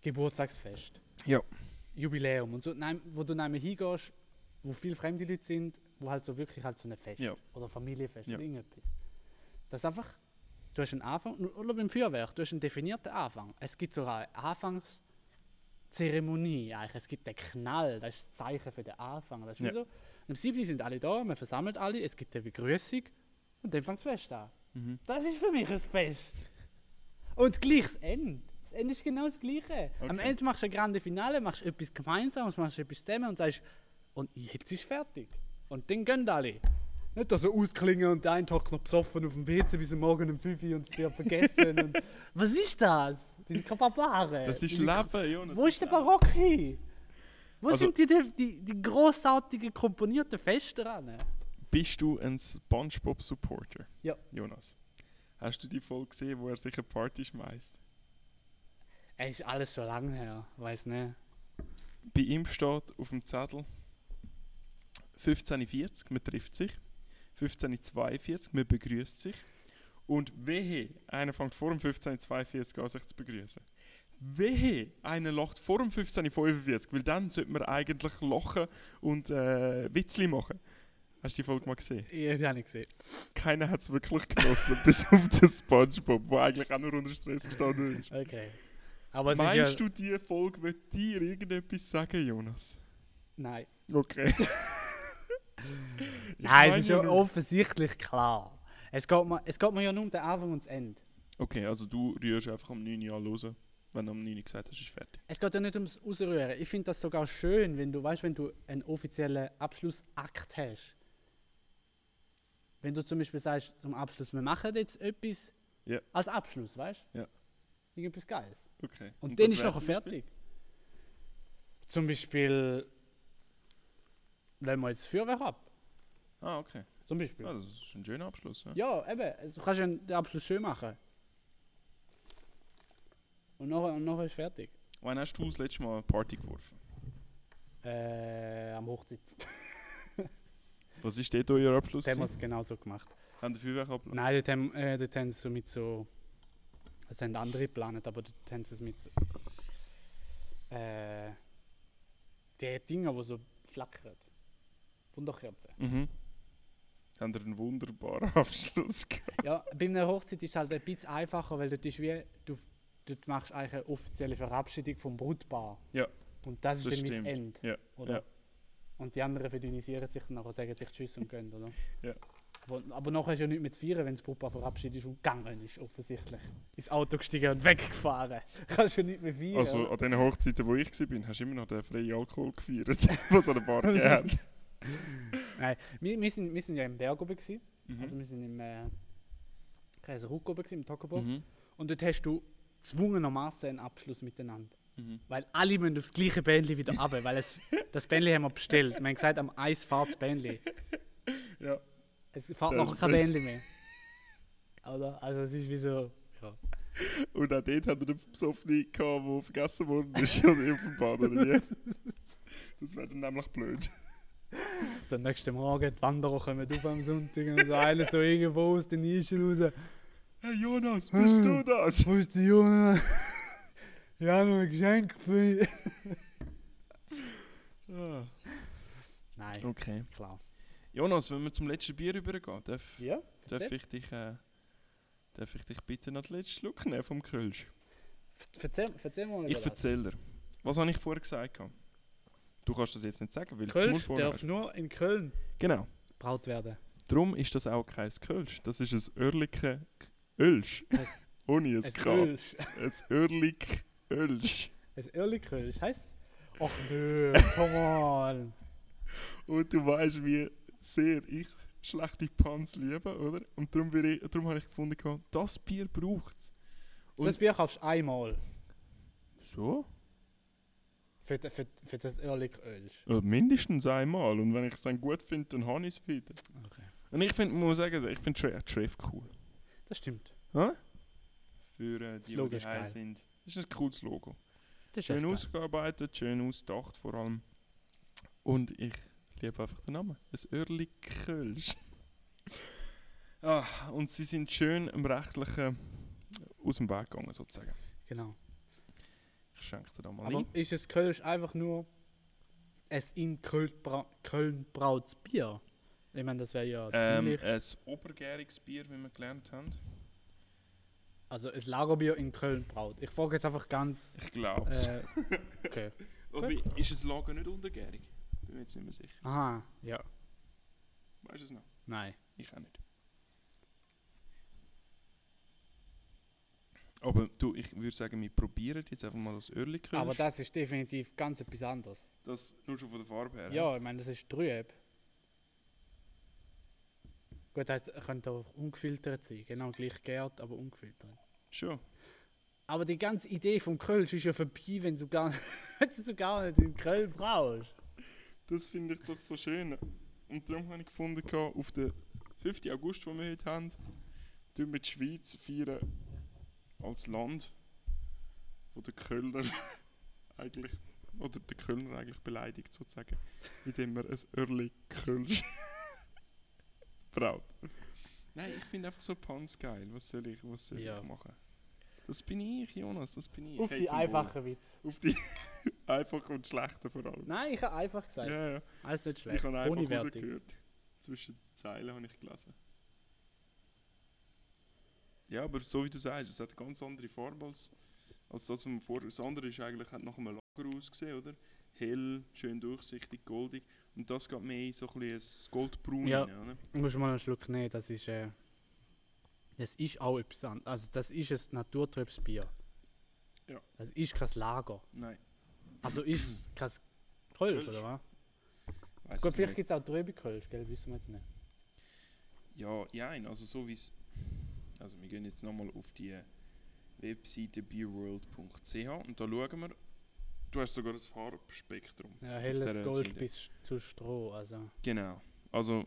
S1: Geburtstagsfest.
S3: Ja.
S1: Jubiläum und so, nein, wo du nämlich hingehst, wo viele fremde Leute sind, wo halt so wirklich halt so ein Fest
S3: Ja.
S1: oder Familienfest
S3: Ja.
S1: oder irgendetwas. Das ist einfach, du hast einen Anfang, oder beim Feuerwerk, du hast einen definierten Anfang. Es gibt sogar eine Anfangszeremonie eigentlich. Es gibt den Knall, das ist das Zeichen für den Anfang. Das ist
S3: Ja.
S1: so, am 7. sind alle da, man versammelt alle, es gibt eine Begrüßung und dann fängt das Fest an.
S3: Mhm.
S1: Das ist für mich ein Fest. Und gleich das Ende. Das Ende ist genau das Gleiche. Am
S3: Okay.
S1: Ende machst du ein grande Finale, machst etwas Gemeinsames, machst etwas zusammen und sagst, und jetzt ist fertig. Und dann gehen alle. Nicht so ausklingen und der eine hockt noch besoffen auf dem WC bis am Morgen um 5 Uhr und es wird vergessen. und, was ist das? Wir sind keine Barbaren.
S3: Das ist Leben, Jonas.
S1: Wo ist der Barock hin? Wo
S3: Also-
S1: sind die, die, die, die grossartigen komponierten Feste dran?
S3: Bist du ein Spongebob-Supporter?
S1: Ja.
S3: Jonas. Hast du die Folge gesehen, wo er sich eine Party schmeißt?
S1: Es ist alles schon lange her, weiß nicht.
S3: Bei ihm steht auf dem Zettel 15.40 man trifft sich. 15.42 man begrüßt sich. Und wehe, einer fängt vor dem 15.42 an, sich zu begrüßen. Wehe, einer lacht vor dem 15.45 weil dann sollte man eigentlich lachen und äh, Witzli machen. Hast du die Folge mal gesehen?
S1: Ja, die habe ich gesehen.
S3: Keiner hat es wirklich genossen, bis auf den Spongebob, der eigentlich auch nur unter Stress gestanden ist.
S1: Okay. Aber
S3: Meinst
S1: ist ja,
S3: du, die Folge wird dir irgendetwas sagen, Jonas?
S1: Nein.
S3: Okay.
S1: Nein, es ist ja offensichtlich klar. Es geht, mir, es geht mir ja nur um den Anfang und das Ende.
S3: Okay, also du rührst einfach am 9 Uhr an hören, wenn du am 9 Uhr gesagt hast, ist fertig.
S1: Es geht ja nicht ums Ausrühren. Ich finde das sogar schön, wenn du, weißt, wenn du einen offiziellen Abschlussakt hast. Wenn du zum Beispiel sagst, zum Abschluss, wir machen jetzt etwas
S3: Ja.
S1: als Abschluss, weißt du?
S3: Ja.
S1: Irgendetwas Geiles.
S3: Okay.
S1: Und,
S3: das
S1: dann ist nachher
S3: zum Beispiel?
S1: fertig. Zum Beispiel, lehnen wir jetzt das Feuerwerk ab.
S3: Ah, okay.
S1: Zum Beispiel.
S3: Ja, das ist ein schöner Abschluss. Ja.
S1: Ja, eben. Also, du kannst den Abschluss schön machen. Und nachher, und nachher ist fertig.
S3: Wann hast du das letzte Mal eine Party geworfen?
S1: Äh, am Hochzeit.
S3: Was ist dort euer Abschluss?
S1: Das haben wir es genau so gemacht.
S3: Haben die Feuerwerk abgelassen?
S1: Nein, dort haben, äh, dort haben sie so mit so. Das haben andere geplant, aber dort haben sie es mit so. Äh. Die Dinger, die so flackern. Wunderkerzen.
S3: Mhm. Haben ihr einen wunderbaren Abschluss gehabt?
S1: Ja, bei einer Hochzeit ist es halt ein bisschen einfacher, weil dort ist wie. Du, du machst eigentlich eine offizielle Verabschiedung vom Brutpaar.
S3: Ja,
S1: Und das ist
S3: das
S1: dann mein
S3: stimmt.
S1: Ende.
S3: Ja,
S1: Oder?
S3: ja.
S1: Und die anderen verdünnisieren sich nachher, sagen sich Tschüss und gehen, oder?
S3: Ja.
S1: Aber, aber nachher ist ja nichts mit feiern, wenn das Brutpaar verabschiedet ist und gegangen ist, offensichtlich. Ins Auto gestiegen und weggefahren. Kannst du nicht mehr feiern.
S3: Also an den Hochzeiten, wo ich war, hast du immer noch den freien Alkohol gefeiert, was an der Bar gegeben hat.
S1: Nein, wir, wir, sind, wir sind ja im Berg oben. Gewesen.
S3: Mhm.
S1: Also wir sind im äh, Kaiserruck oben, gewesen, im Tokobo.
S3: Mhm.
S1: Und dort hast du zwungenermaßen einen Abschluss miteinander.
S3: Mhm.
S1: Weil alle müssen aufs gleiche Bändli wieder runter, weil es, das Bändli haben wir bestellt. Wir haben gesagt, am Eis fährt das Bändli.
S3: Ja.
S1: Es fährt nachher kein Bändli mehr. Oder? Also es ist wie so... Ja.
S3: Und auch dort hat er einen Besoffenen gehabt, der vergessen worden ist oder im Verband oder wie. Das wäre dann nämlich blöd.
S1: Dann nächsten Morgen, die Wanderer kommen auf am Sonntag und so einer so irgendwo aus den Nischen raus.
S3: Hey Jonas, bist du das?
S1: Wo ist die Junge? Ich habe noch ein Geschenk für dich.
S3: Ah.
S1: Nein,
S3: Okay.
S1: klar.
S3: Jonas, wenn wir zum letzten Bier übergehen, darf,
S1: Ja,
S3: darf, ich dich, äh, darf ich dich bitte noch den letzten Schluck nehmen vom Kölsch?
S1: Erzähl, erzähl mal
S3: Ich erzähle dir. Was habe ich vorher gesagt? gehabt? Du kannst das jetzt nicht sagen, weil du
S1: Kölsch
S3: vorne
S1: darf nur in Köln
S3: Genau.
S1: braut werden.
S3: Darum ist das auch kein Kölsch. Das ist ein Örliche Ölsch. Ohne ein
S1: Ein
S3: K.
S1: Ölsch.
S3: Ein Örlik Ölsch.
S1: Ein Örlikölsch heißt? Ach nö, come on.
S3: Und du weißt, wie sehr ich schlechte Pans liebe, oder? Und darum, ich, darum habe ich gefunden, das Bier braucht es.
S1: Ein Bier kaufst du einmal
S3: So?
S1: Für, für, für das Örlikölsch.
S3: Äh, mindestens einmal. Und wenn ich es dann gut finde, dann habe ich es wieder.
S1: Okay.
S3: Und ich finde, muss sagen, ich finde die Schrift cool.
S1: Das stimmt.
S3: Hä? Für äh, die,
S1: Logo
S3: die
S1: geil.
S3: sind. Das ist ein cooles Logo. Schön ausgearbeitet, schön ausgedacht vor allem. Und ich liebe einfach den Namen. Ein Örli Kölsch. ah, und sie sind schön im Rechtlichen aus dem Weg gegangen, sozusagen.
S1: Genau.
S3: Ich schenke dir da mal
S1: Aber
S3: ein.
S1: ist es Kölsch einfach nur ein in Köln, bra Köln brautes Bier? Ich meine, das wäre ja
S3: Ähm,
S1: ziemlich...
S3: ein obergäriges Bier, wie wir gelernt haben.
S1: Also ein Lagerbier in Köln braut. Ich frage jetzt einfach ganz...
S3: Ich glaube
S1: Äh, okay.
S3: Aber ist das Lager nicht untergärig? Bin mir jetzt nicht mehr sicher.
S1: Aha, ja.
S3: Weißt du es noch?
S1: Nein.
S3: Ich auch nicht. Aber du, ich würde sagen, wir probieren jetzt einfach mal das Kölsch.
S1: Aber das ist definitiv ganz etwas anderes.
S3: Das nur schon von der Farbe her.
S1: Ja, ich meine, das ist trüb. Gut, heisst, er könnte auch ungefiltert sein. Genau gleich gärt, aber ungefiltert.
S3: Schon.
S1: Aber die ganze Idee vom Kölsch ist ja vorbei, wenn du gar, wenn du gar nicht in Köln brauchst.
S3: Das finde ich doch so schön. Und darum habe ich gefunden, auf den 5. August, den wir heute haben, tun wir die Schweiz feiern als Land, wo der Kölner eigentlich, oder der Kölner eigentlich beleidigt sozusagen, indem er ein Örli Kölsch braut. Nein, ich finde einfach so Pans geil. Was soll ich, was soll
S1: Ja.
S3: ich machen? Das bin ich, Jonas, das bin ich.
S1: Auf
S3: Hey,
S1: die einfachen Witz.
S3: Auf die einfachen und schlechten vor allem.
S1: Nein, ich habe einfach gesagt.
S3: Ja, ja.
S1: Alles nicht
S3: Ich
S1: schlecht.
S3: habe einfach rausgehört. Zwischen den Zeilen habe ich gelesen. Ja, aber so wie du sagst, es hat eine ganz andere Farbe als, als das, was man vorher... Das andere ist eigentlich, hat nach einem Lager ausgesehen, oder? hell, schön durchsichtig, goldig. Und das geht mehr in so ein bisschen Goldbraun
S1: Ja.
S3: rein, oder?
S1: Musst mal einen Schluck nehmen, das ist, äh, das ist auch etwas anderes. Also das ist ein naturtrübes Bier.
S3: Ja.
S1: Das ist kein Lager.
S3: Nein,
S1: Also ist es kein Kölsch, oder was?
S3: weiss
S1: Gut,
S3: es
S1: vielleicht gibt es auch trübe Kölsch, gell? Wissen wir jetzt nicht.
S3: Ja, ja, also so wie es. Also wir gehen jetzt nochmal auf die Webseite beerworld.ch und da schauen wir. Du hast sogar das Farbspektrum.
S1: Ja, helles Gold
S3: Seite.
S1: bis zu Stroh, also
S3: Genau. Also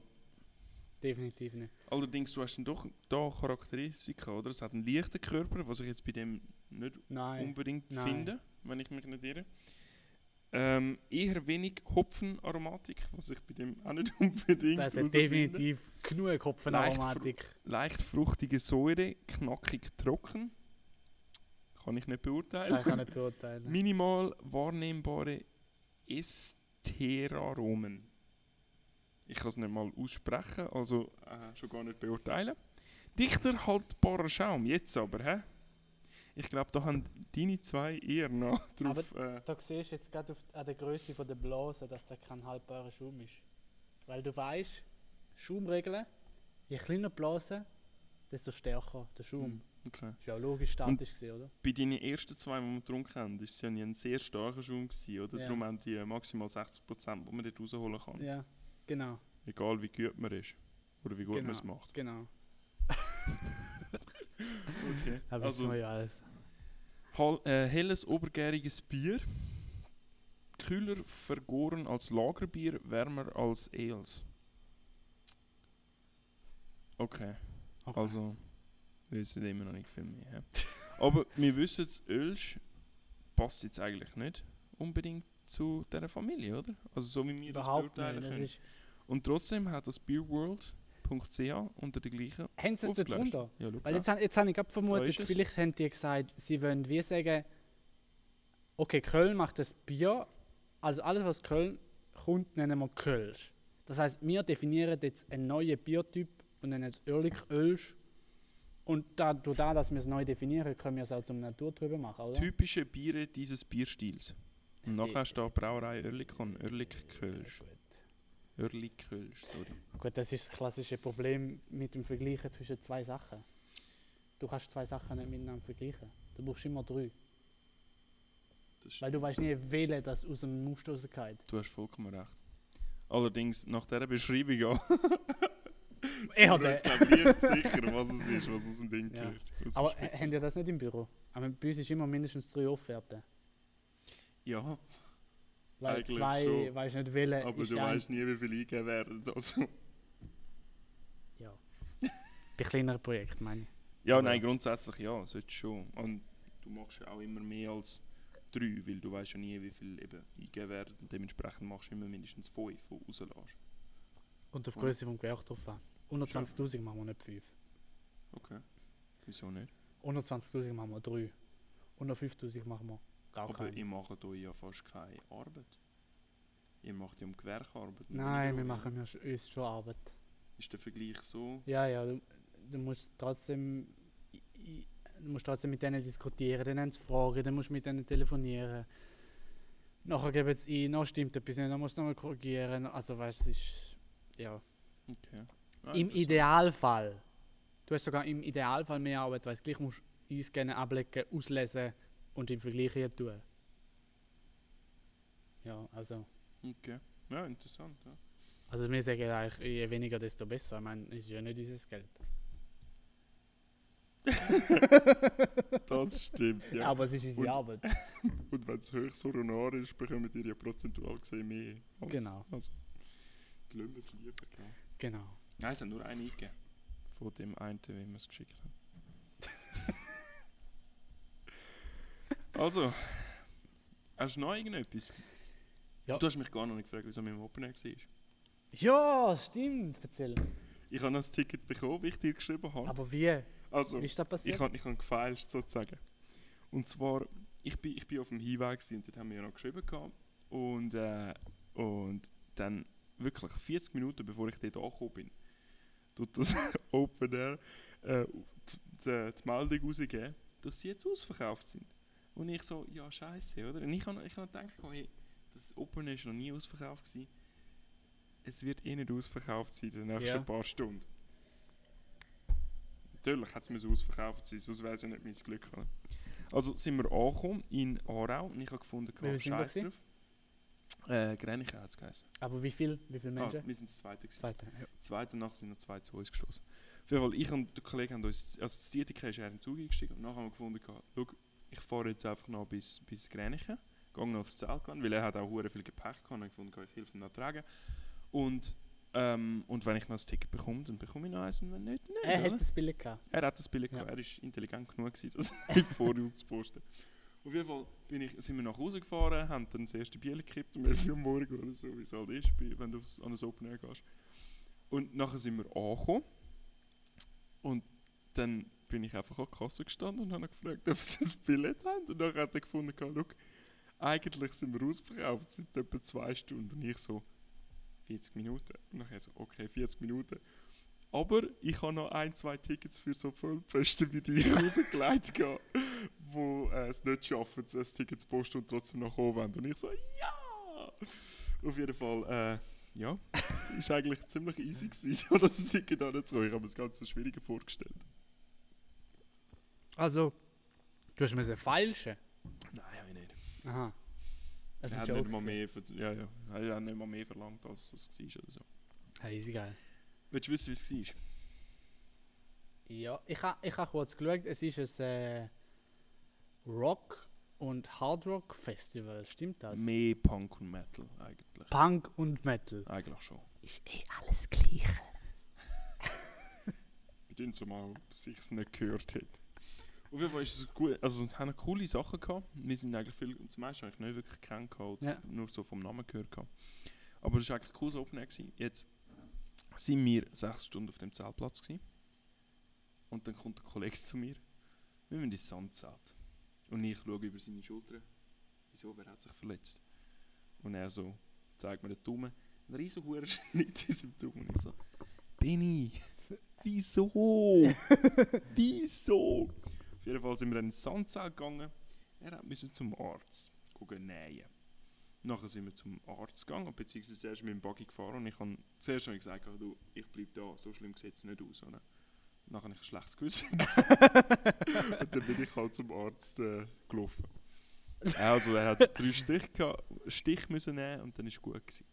S1: definitiv nicht.
S3: allerdings, du hast dann doch da Charakteristika, oder? Es hat einen leichten Körper, was ich jetzt bei dem nicht
S1: Nein.
S3: unbedingt
S1: Nein.
S3: finde, wenn ich mich nicht irre. Ähm, eher wenig Hopfenaromatik, was ich bei dem auch nicht unbedingt
S1: Das hat definitiv genug Kopfenaromatik.
S3: Leicht fruchtige Säure, knackig trocken. Kann ich nicht beurteilen.
S1: Das kann ich nicht beurteilen.
S3: Minimal wahrnehmbare Esteraromen. Ich kann es nicht mal aussprechen, also äh, schon gar nicht beurteilen. Dichter haltbarer Schaum, jetzt aber, hä? Ich glaube, da haben deine zwei eher noch drauf. äh,
S1: Da siehst du jetzt gerade auf- an der Größe der Blase, dass das kein haltbarer Schaum ist. Weil du weißt, Schaumregeln, je kleiner die Blase, desto stärker der Schaum.
S3: okay.
S1: Ist ja auch logisch statisch gesehen, oder?
S3: Bei deinen ersten zwei, die wir getrunken haben, war es ja ein sehr starker Schaum, gewesen, oder?
S1: Ja.
S3: Darum haben die maximal 60%, die man dort rausholen kann.
S1: Ja, genau,
S3: Egal wie gut man ist. Oder wie gut man es
S1: Genau.
S3: macht.
S1: genau. Wissen
S3: Also,
S1: ja alles.
S3: hal, äh, helles, obergäriges Bier. Kühler vergoren als Lagerbier, wärmer als Ales. Okay,
S1: Okay.
S3: also wir wissen immer noch nicht viel mehr. Aber wir wissen, das Ölsch passt jetzt eigentlich nicht unbedingt zu dieser Familie, oder? Also so wie wir das
S1: Überhaupt
S3: beurteilen.
S1: Das
S3: können.
S1: ist,
S3: Und trotzdem hat das Beerworld.ch unter der gleichen
S1: haben sie es dort drunter?
S3: Ja,
S1: Weil jetzt, jetzt habe ich gerade vermutet, vielleicht haben die gesagt, sie wollen wie sagen, okay, Köln macht das Bier, also alles was Köln kommt, nennen wir Kölsch. Das heißt, wir definieren jetzt einen neuen Biertyp und nennen es Ehrlich Ölsch. Und da, durch das, dass wir es neu definieren, können wir es auch zum Naturtrüben machen, oder?
S3: Typische Biere dieses Bierstils. Und nachher steht Brauerei Oerlikon, Oerlik Kölsch.
S1: Gut.
S3: Oerlik Kölsch, sorry.
S1: Gut, das ist das klassische Problem mit dem Vergleichen zwischen zwei Sachen. Du kannst zwei Sachen nicht miteinander vergleichen. Du brauchst immer drei. Weil du weißt nie, wählen das aus dem Muster rausgeht.
S3: Du hast vollkommen recht. Allerdings, nach dieser Beschreibung glaub ich, nicht sicher, was es ist, was aus dem Ding
S1: Ja.
S3: gehört. Aus
S1: Aber haben ihr das nicht im Büro? Aber bei uns ist immer mindestens drei Offerten.
S3: ja,
S1: Weil
S3: Eigentlich
S1: zwei
S3: schon.
S1: weißt nicht wählen.
S3: aber
S1: ist
S3: du weißt nie, wie viel eingegeben werden. Also.
S1: Ja. bei kleineren Projekten meine ich.
S3: Ja,
S1: Aber-
S3: nein, grundsätzlich ja, sollte schon. Und du machst ja auch immer mehr als drei, weil du weißt ja nie, wie viel eben eingegeben werden. Und dementsprechend machst du immer mindestens fünf, die rauslässt.
S1: Und auf. Größe vom Gewerk drauf an. Unter 20.000 machen wir nicht fünf.
S3: Okay. Wieso nicht?
S1: Unter 20.000 machen wir drei. Unter 5.000 machen wir gar
S3: Aber
S1: keine.
S3: ihr macht hier ja fast keine Arbeit. Ihr macht ja am Gewerk Arbeit. und
S1: Nein, wir machen sch- uns schon Arbeit.
S3: Ist der Vergleich so?
S1: Ja, ja, du, du musst trotzdem. Du musst trotzdem mit denen diskutieren, dann haben sie Fragen, dann musst du mit denen telefonieren. Nachher geben sie ein, noch stimmt etwas nicht, dann musst du nochmal korrigieren. Also weißt du, es ist. Ja.
S3: Okay. Ah,
S1: Im. Idealfall. Du hast sogar im Idealfall mehr Arbeit, weil du gleich musst einscannen, ablegen, auslesen und im Vergleich hier tun. Ja, also.
S3: Okay. Ja, interessant. Ja.
S1: Also wir sagen eigentlich, je weniger, desto besser. Ich meine, es ist ja nicht unser Geld.
S3: Das stimmt, ja.
S1: Aber es ist unsere
S3: Und-
S1: Arbeit.
S3: Und wenn es höchst Honorar ist, bekommen ihr ja prozentual gesehen mehr. Als,
S1: Genau.
S3: Also, lassen wir es lieber. Gell?
S1: Genau.
S3: Nein, es hat nur einen eingegeben. Von dem einen, wie wir es geschickt haben. Also, hast du noch irgendetwas?
S1: Ja.
S3: Du hast mich gar noch nicht gefragt, wieso mein Opener war.
S1: Ja, stimmt, erzähl.
S3: Ich habe noch das Ticket bekommen, wie ich dir geschrieben habe.
S1: Aber wie?
S3: Also,
S1: Wie ist das passiert?
S3: ich habe ich hab gefeilscht sozusagen. Und zwar, ich bin, ich bin auf dem Hinweg und dort haben wir ja noch geschrieben gehabt. Und, äh, und dann wirklich 40 Minuten bevor ich dort angekommen bin, tut das Open Air äh, die, die, die Meldung rausgeben, dass sie jetzt ausverkauft sind. Und ich so, ja scheiße, oder? Und ich habe ich hab gedacht, hey, das Open ist noch nie ausverkauft gewesen. Es wird eh nicht ausverkauft sein in den nächsten
S1: Ja.
S3: paar Stunden. Natürlich hat es ausverkauft sein, sonst wäre es ja nicht mein Glück. Oder? Also sind wir angekommen in Aarau und ich habe gefunden,
S1: wir
S3: scheiß drauf. Äh, Grenichen hat es geheißen.
S1: Aber wie viel, wie viele
S3: Ah,
S1: Menschen?
S3: wir sind das Zweite gewesen.
S1: Zweite. Ja.
S3: Zweite und nachher sind noch zwei zu uns gestoßen. Auf jeden Fall, ich und der Kollege haben uns, also das Dietike ist er in den Zug eingestiegen und nachher haben wir gefunden, schau, ich fahre jetzt einfach noch bis, bis Grenichen, gehe noch aufs Zeltland, weil er hat auch hure viel Gepäck gehabt und ich gefunden, ich helfe ihm noch tragen. Und, ähm, und wenn ich noch das Ticket bekomme, dann bekomme ich noch eins und wenn nicht, nicht.
S1: Er
S3: oder?
S1: hat das Bild gehabt.
S3: Er hat das Bild
S1: Ja.
S3: gehabt, er war intelligent genug, gewesen, das nicht vorher auszuposten. Auf jeden Fall bin ich, sind wir nach Hause gefahren, haben dann das erste Bier gekippt um 11 Uhr am Morgen oder so, wie es halt ist, wenn du aufs, an ein Open Air gehst. Und nachher sind wir angekommen und dann bin ich einfach an der Kasse gestanden und habe gefragt, ob sie ein Billett haben. Und dann hat er gefunden, schau, eigentlich sind wir ausverkauft seit etwa zwei Stunden. Und ich so, 40 Minuten. Und nachher so, okay, 40 Minuten. Aber ich habe noch ein, zwei Tickets für so Vollpfosten wie die rausgelegt, wo äh, es nicht schaffen, das Ticket zu posten und trotzdem noch kommen wollen. Und ich so, ja! Auf jeden Fall, äh, ja, ist eigentlich ziemlich easy gewesen, das Ticket anzuholen. Ich habe mir das Ganze schwieriger vorgestellt.
S1: Also, du hast mir feilschen.
S3: Nein, habe ich nicht.
S1: Aha. Das
S3: Er hat nicht mal mehr, ver- ja, ja, er hat nicht mal mehr verlangt, als es war oder so.
S1: Ja, easy geil.
S3: Willst du wissen, wie es war?
S1: Ja, ich habe ich ha kurz geschaut. Es ist ein äh, Rock- und Hardrock Festival. Stimmt das?
S3: Mehr Punk und Metal eigentlich.
S1: Punk und Metal.
S3: Eigentlich schon.
S1: Ist eh alles Gleiche.
S3: So mal, sich es nicht gehört hat. Auf jeden Fall ist es gut, also wir haben coole Sachen gehabt. Wir sind eigentlich viel, zum meisten eigentlich nicht wirklich kennen gehabt, oder
S1: Ja.
S3: nur so vom Namen gehört gehabt. Aber es war eigentlich ein cooles Open Air. Gewesen. Jetzt sind wir sechs Stunden auf dem Zeltplatz gewesen. Und dann kommt der Kollege zu mir. Wir müssen ins Sandzelt. Und ich schaue über seine Schulter. Wieso, wer hat sich verletzt? Und er so, zeigt mir den Daumen. Ein riesen hoher Schnitt in seinem Daumen. Und ich so, Benny, wieso? wieso? Auf jeden Fall sind wir dann ins Sandzelt gegangen. Er müssen zum Arzt gucken, nähen. Nachher sind wir zum Arzt gegangen, beziehungsweise er ist mit dem Buggy gefahren und ich habe zuerst ich gesagt, ah, du, ich bleibe da, so schlimm sieht es nicht aus. Oder? Nachher habe ich ein schlechtes Gewissen. und dann bin ich halt zum Arzt äh, gelaufen. Also er hat drei Stich, Stich müssen nehmen und dann war es gut. Gewesen.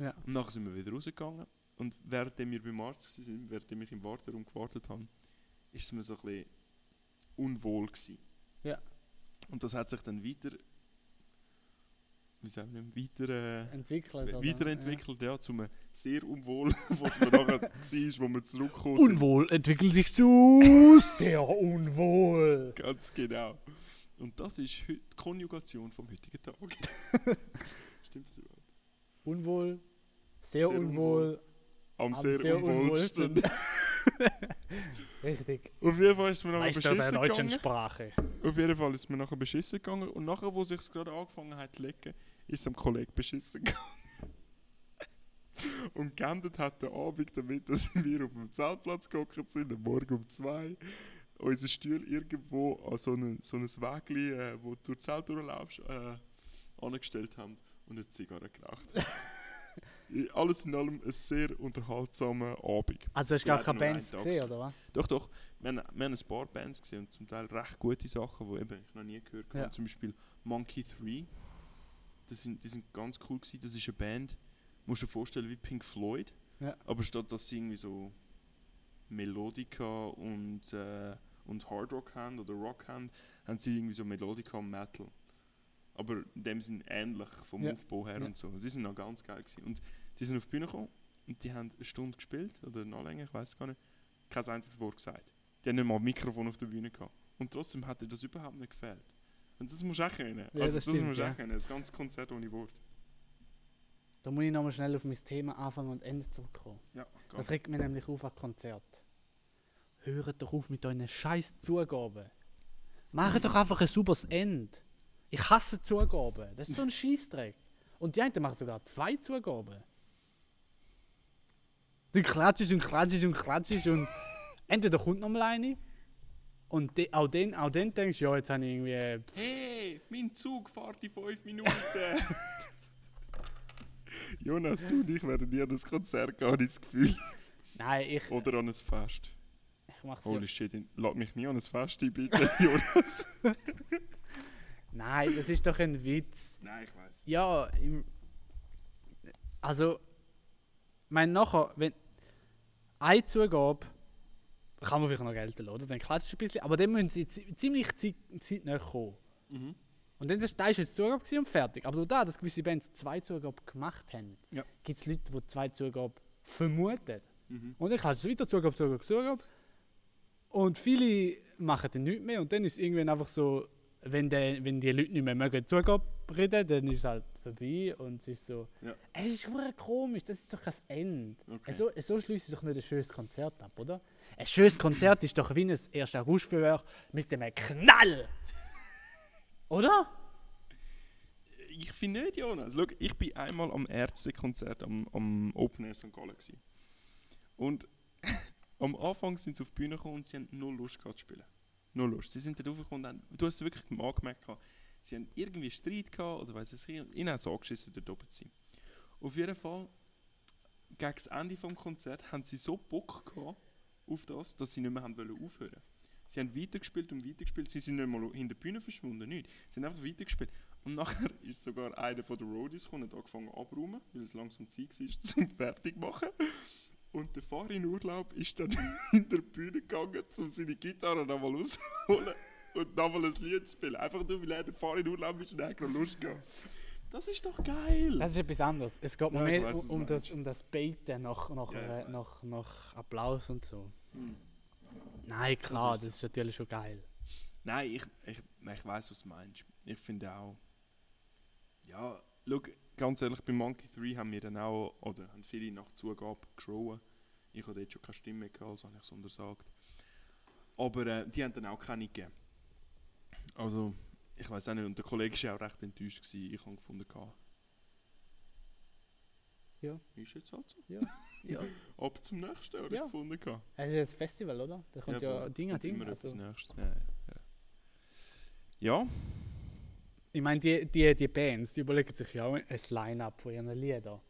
S1: Ja.
S3: Und nachher sind wir wieder rausgegangen und während wir beim Arzt waren, während ich im Warteraum gewartet habe, ist es mir so ein bisschen unwohl gewesen.
S1: Ja.
S3: Und das hat sich dann weiter, wie sagen wir, weiter, äh,
S1: Entwickelt.
S3: weiterentwickelt, ja. zu einem sehr unwohl, was man nachher war, wo
S1: Ja.
S3: sind.
S1: Unwohl entwickelt sich zu sehr unwohl.
S3: Ganz genau. Und das ist heute die Konjugation vom heutigen Tag. Stimmt das überhaupt?
S1: Unwohl, sehr,
S3: Sehr
S1: unwohl,
S3: Am
S1: am
S3: sehr, unwohlsten.
S1: Richtig.
S3: Auf jeden Fall ist mir nachher
S1: Meister der
S3: beschissen
S1: deutschen
S3: gegangen.
S1: Sprache.
S3: Auf jeden Fall ist mir nachher beschissen gegangen. Und nachher, wo sich gerade angefangen hat zu lecken, ist es am Kollegen beschissen gegangen. Und geendet hat der Abend damit, dass wir auf dem Zeltplatz gehockt sind, am Morgen um zwei. Unser Stuhl irgendwo an so ein so ein Wägli, äh, wo du durch Zelt durchlaufst, äh, angestellt haben und eine Zigarre geraucht. I- Alles in allem ein sehr unterhaltsamer Abend.
S1: Also hast du gar keine Bands
S3: Tag
S1: gesehen, oder was?
S3: Doch, doch. Wir haben, wir haben ein paar Bands gesehen und zum Teil recht gute Sachen, die eben ich noch nie gehört habe.
S1: Ja.
S3: Zum Beispiel Monkey 3. Das sind, die sind ganz cool gewesen. Das ist eine Band, musst du dir vorstellen, wie Pink Floyd.
S1: Ja.
S3: Aber statt dass sie irgendwie so Melodika und, äh, und Hard Rock haben oder Rock haben, haben sie irgendwie so Melodika und Metal. Aber in dem sind ähnlich vom
S1: Ja.
S3: Aufbau her
S1: Ja.
S3: und so. Die sind noch ganz geil gewesen. Und die sind auf die Bühne gekommen und die haben eine Stunde gespielt oder noch länger, ich weiß gar nicht. Kein einziges Wort gesagt. Die haben nicht mal ein Mikrofon auf der Bühne gehabt. Und trotzdem hat dir das überhaupt nicht gefällt. Und das musst du auch können.
S1: Ja,
S3: also
S1: das
S3: das,
S1: stimmt,
S3: musst du
S1: ja.
S3: auch können. Das ganze Konzert ohne Wort.
S1: Da muss ich nochmal schnell auf mein Thema Anfang und Ende zurückkommen.
S3: Ja,
S1: Das regt mich nämlich auf an Konzert. Hört doch auf mit euren scheiß Zugaben. Macht doch einfach ein sauberes Ende. Ich hasse Zugaben. Das ist so ein Scheißdreck. Und die einen machen sogar zwei Zugaben. Du klatschst und klatschst und klatschst und entweder kommt noch mal eine und de, auch dann auch dann denkst du, ja, jetzt habe ich irgendwie... äh,
S3: Hey, mein Zug fährt in fünf Minuten. Jonas, du und ich werden nie an ein Konzert gehen, habe ich das Gefühl.
S1: Nein, ich,
S3: Oder an ein Fest.
S1: ich mach's
S3: Holy
S1: ja.
S3: shit, in- lass mich nie an ein Fest ein, bitte, Jonas.
S1: Nein, das ist doch ein Witz.
S3: Nein, ich weiß.
S1: Ja, im, also, mein nachher, wenn eine Zugabe kann man vielleicht noch gelten lassen, oder? Dann klatscht es ein bisschen, aber dann müssen sie zi- ziemlich zeit, zeitnah kommen.
S3: Mhm.
S1: Und dann ist, ist jetzt Zugabe und fertig. Aber da, dass gewisse Bands zwei Zugaben gemacht haben,
S3: Ja.
S1: gibt es Leute, die zwei Zugaben vermuten.
S3: Mhm.
S1: Und dann klatschen sie weiter Zugabe, Zugabe, Zugabe. Und viele machen dann nichts mehr und dann ist irgendwann einfach so, wenn, der, wenn die Leute nicht mehr mögen Zugabe reden, dann ist es halt vorbei und es ist so.
S3: Ja.
S1: Es ist wirklich komisch, das ist doch kein Ende.
S3: Okay.
S1: So, so schließt sich doch nicht ein schönes Konzert ab, oder? Ein schönes Konzert ist doch wie ein 1. August-Feuerwerk mit einem Knall! Oder?
S3: Ich finde nicht, Jonas. Schau, ich bin einmal am Ärztekonzert am, am Open Air St. Gallen. Gewesen. Und am Anfang sind sie auf die Bühne gekommen und sie haben null Lust gehabt zu spielen. Null Lust. Sie sind dort raufgekommen und haben, du hast es wirklich gehabt, sie haben irgendwie Streit gehabt oder weiss ich nicht. Ihnen hat es angeschissen, dort oben zu sein. Auf jeden Fall, gegen das Ende des Konzerts haben sie so Bock gehabt auf das, dass sie nicht mehr haben wollen aufhören Sie haben weitergespielt und weitergespielt. Sie sind nicht mal hinter der Bühne verschwunden, nicht. Sie haben einfach weitergespielt. Und nachher ist sogar einer von den Roadies gekommen und angefangen abzuräumen, weil es langsam Zeit war, zum fertig machen. Und der Fahrer in Urlaub ist dann hinter die Bühne gegangen, um seine Gitarre nochmal rauszuholen und nochmal ein Lied zu spielen. Einfach nur, weil er Fahrer in Urlaub ist und er hat Lust gehabt. Das ist doch geil!
S1: Das ist etwas anderes. Es geht
S3: Ja,
S1: mehr
S3: was
S1: um, um, das, um das Baiten nach, nach,
S3: Ja,
S1: äh, nach, nach Applaus und so.
S3: Hm.
S1: Nein, klar,
S3: Das
S1: das
S3: ist
S1: ist, natürlich schon geil.
S3: Nein, ich, ich, ich weiß, was du meinst. Ich finde auch. Ja, schau, ganz ehrlich, bei Monkey 3 haben wir dann auch, oder haben viele nach Zugabe geschrauen. Ich hatte dort schon keine Stimme gehabt, also habe ich es untersagt. Aber äh, die haben dann auch keine gegeben. Also, ich weiß auch nicht, und der Kollege war auch recht enttäuscht. Gewesen. Ich habe gefunden, gehabt,
S1: Ja.
S3: ist jetzt halt so.
S1: Ja.
S3: Ab zum nächsten, habe
S1: Ja.
S3: gefunden. gehabt.
S1: Es ist ein Festival, oder? Da kommt ja,
S3: voll.
S1: Ding an Ding.
S3: Immer
S1: Also,
S3: Nächstes. Ja, ja. ja.
S1: ich meine, die, die, die Bands, die überlegen sich ja auch ein Line-Up von ihren Liedern.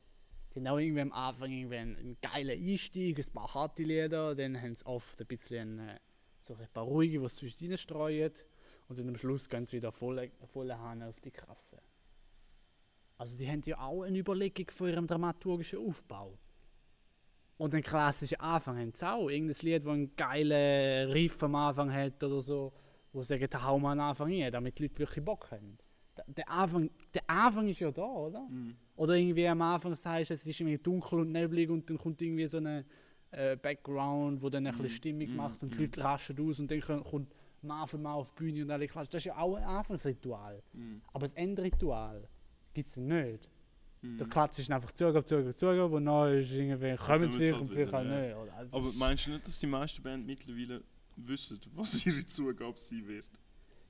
S1: Die haben auch irgendwie am Anfang irgendwie einen, einen geilen Einstieg, ein paar harte Lieder, dann haben sie oft ein bisschen äh, so ein paar ruhige, die sie zwischen rein streuen. Und dann am Schluss gehen sie wieder volle, volle Hahn auf die Krasse. Also die haben ja auch eine Überlegung von ihrem dramaturgischen Aufbau. Und einen klassischen Anfang haben sie auch. Irgendein Lied, das einen geilen Riff am Anfang hat oder so, wo sie sagen, da hauen wir am Anfang rein, damit die Leute wirklich Bock haben. Der, Anfang, der Anfang ist ja da, oder?
S3: Mhm.
S1: Oder irgendwie am Anfang sagst du, es ist irgendwie dunkel und neblig und dann kommt irgendwie so ein äh, Background, wo dann ein bisschen
S3: Mhm.
S1: Stimmung
S3: Mhm.
S1: macht und die
S3: Mhm.
S1: Leute raschen aus und dann kommt Mal auf die Bühne und alle klatschen. Das ist ja auch ein Anfangsritual.
S3: Mhm.
S1: Aber das Endritual gibt es nicht.
S3: Mhm.
S1: Da klatscht es einfach Zugabe, Zugabe, Zugabe und dann ist irgendwie, kommen sie vielleicht
S3: halt
S1: und vielleicht
S3: wieder,
S1: auch nicht. Also
S3: Aber
S1: ist-
S3: meinst du nicht, dass die meisten Bands mittlerweile wissen, was ihre Zugabe sein wird?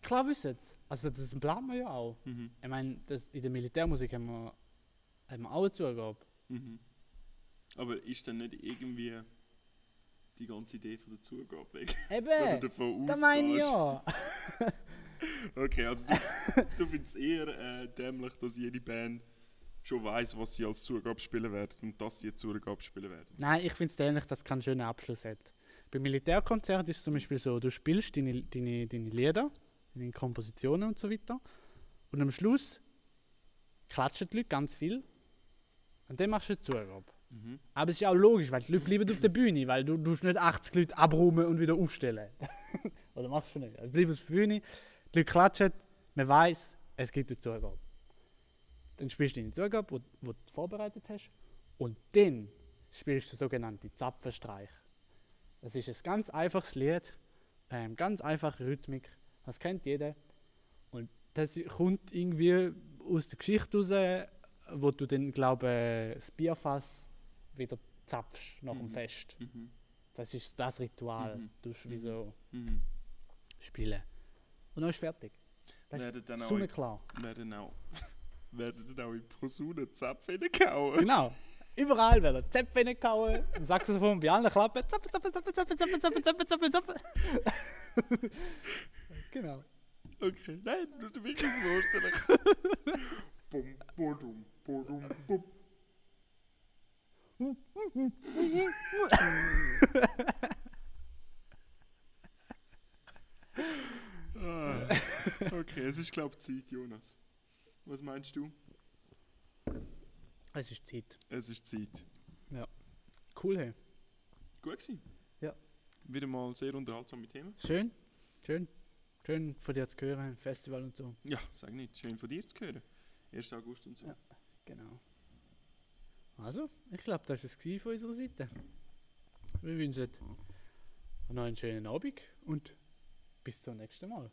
S1: Klar wissen sie. Also das planen wir ja auch.
S3: Mhm.
S1: Ich meine, in der Militärmusik haben wir, haben wir auch eine Zugabe.
S3: Mhm. Aber ist dann nicht irgendwie die ganze Idee von der Zugabe weg? Wenn du
S1: Eben,
S3: davon
S1: das meine ich ja.
S3: Okay, also du, du findest es eher äh, dämlich, dass jede Band schon weiß, was sie als Zugabe spielen werden und dass sie eine Zugabe spielen werden.
S1: Nein, ich finde es ähnlich, dass es keinen schönen Abschluss hat. Beim Militärkonzert ist es zum Beispiel so, du spielst deine, deine, deine Lieder, deine Kompositionen und so weiter. Und am Schluss klatschen die Leute ganz viel. Und dann machst du eine Zugabe.
S3: Mhm.
S1: Aber es ist auch logisch, weil die Leute bleiben auf der Bühne, weil du, du nicht 80 Leute abräumen und wieder aufstellen. Oder machst du nicht. Also bleib auf der Bühne, die Leute klatschen, man weiß, es gibt eine Zugabe. Dann spielst du deine Zugabe, die wo du vorbereitet hast. Und dann spielst du sogenannte Zapfenstreich. Das ist ein ganz einfaches Lied, ähm, ganz einfache Rhythmik, das kennt jeder. Und das kommt irgendwie aus der Geschichte raus, wo du dann, glaube ich, das Bierfass wieder zapfst nach dem
S3: Mhm.
S1: Fest.
S3: Mhm.
S1: Das ist das Ritual.
S3: Mhm.
S1: Du wie so
S3: Mhm.
S1: spielen. Und dann ist fertig. Das ist
S3: dann auch, in,
S1: klar.
S3: werden auch, werden dann auch in Posaunen Zäpfe reingehauen?
S1: Genau. Überall werden Zäpfe reingehauen, Saxophon bei allen Klappen. Zappe, zappe, zappe, zappe, zappe, zappe, zappe, zappe, zappe. genau.
S3: Okay, nein, du mich das vorstellen. Bum, bodum, bodum, bum. Ah, okay, es ist glaube ich Zeit, Jonas. Was meinst du?
S1: Es ist Zeit.
S3: Es ist Zeit.
S1: Cool, hey.
S3: Gut gewesen.
S1: Ja.
S3: Wieder mal sehr unterhaltsame Themen.
S1: Schön. Schön. Schön von dir zu hören, Festival und so.
S3: Ja, sag nicht. Schön von dir zu hören. 1. August und so.
S1: Ja. Genau. Also, ich glaube, das war es von unserer Seite. Wir wünschen noch einen schönen Abend und bis zum nächsten Mal.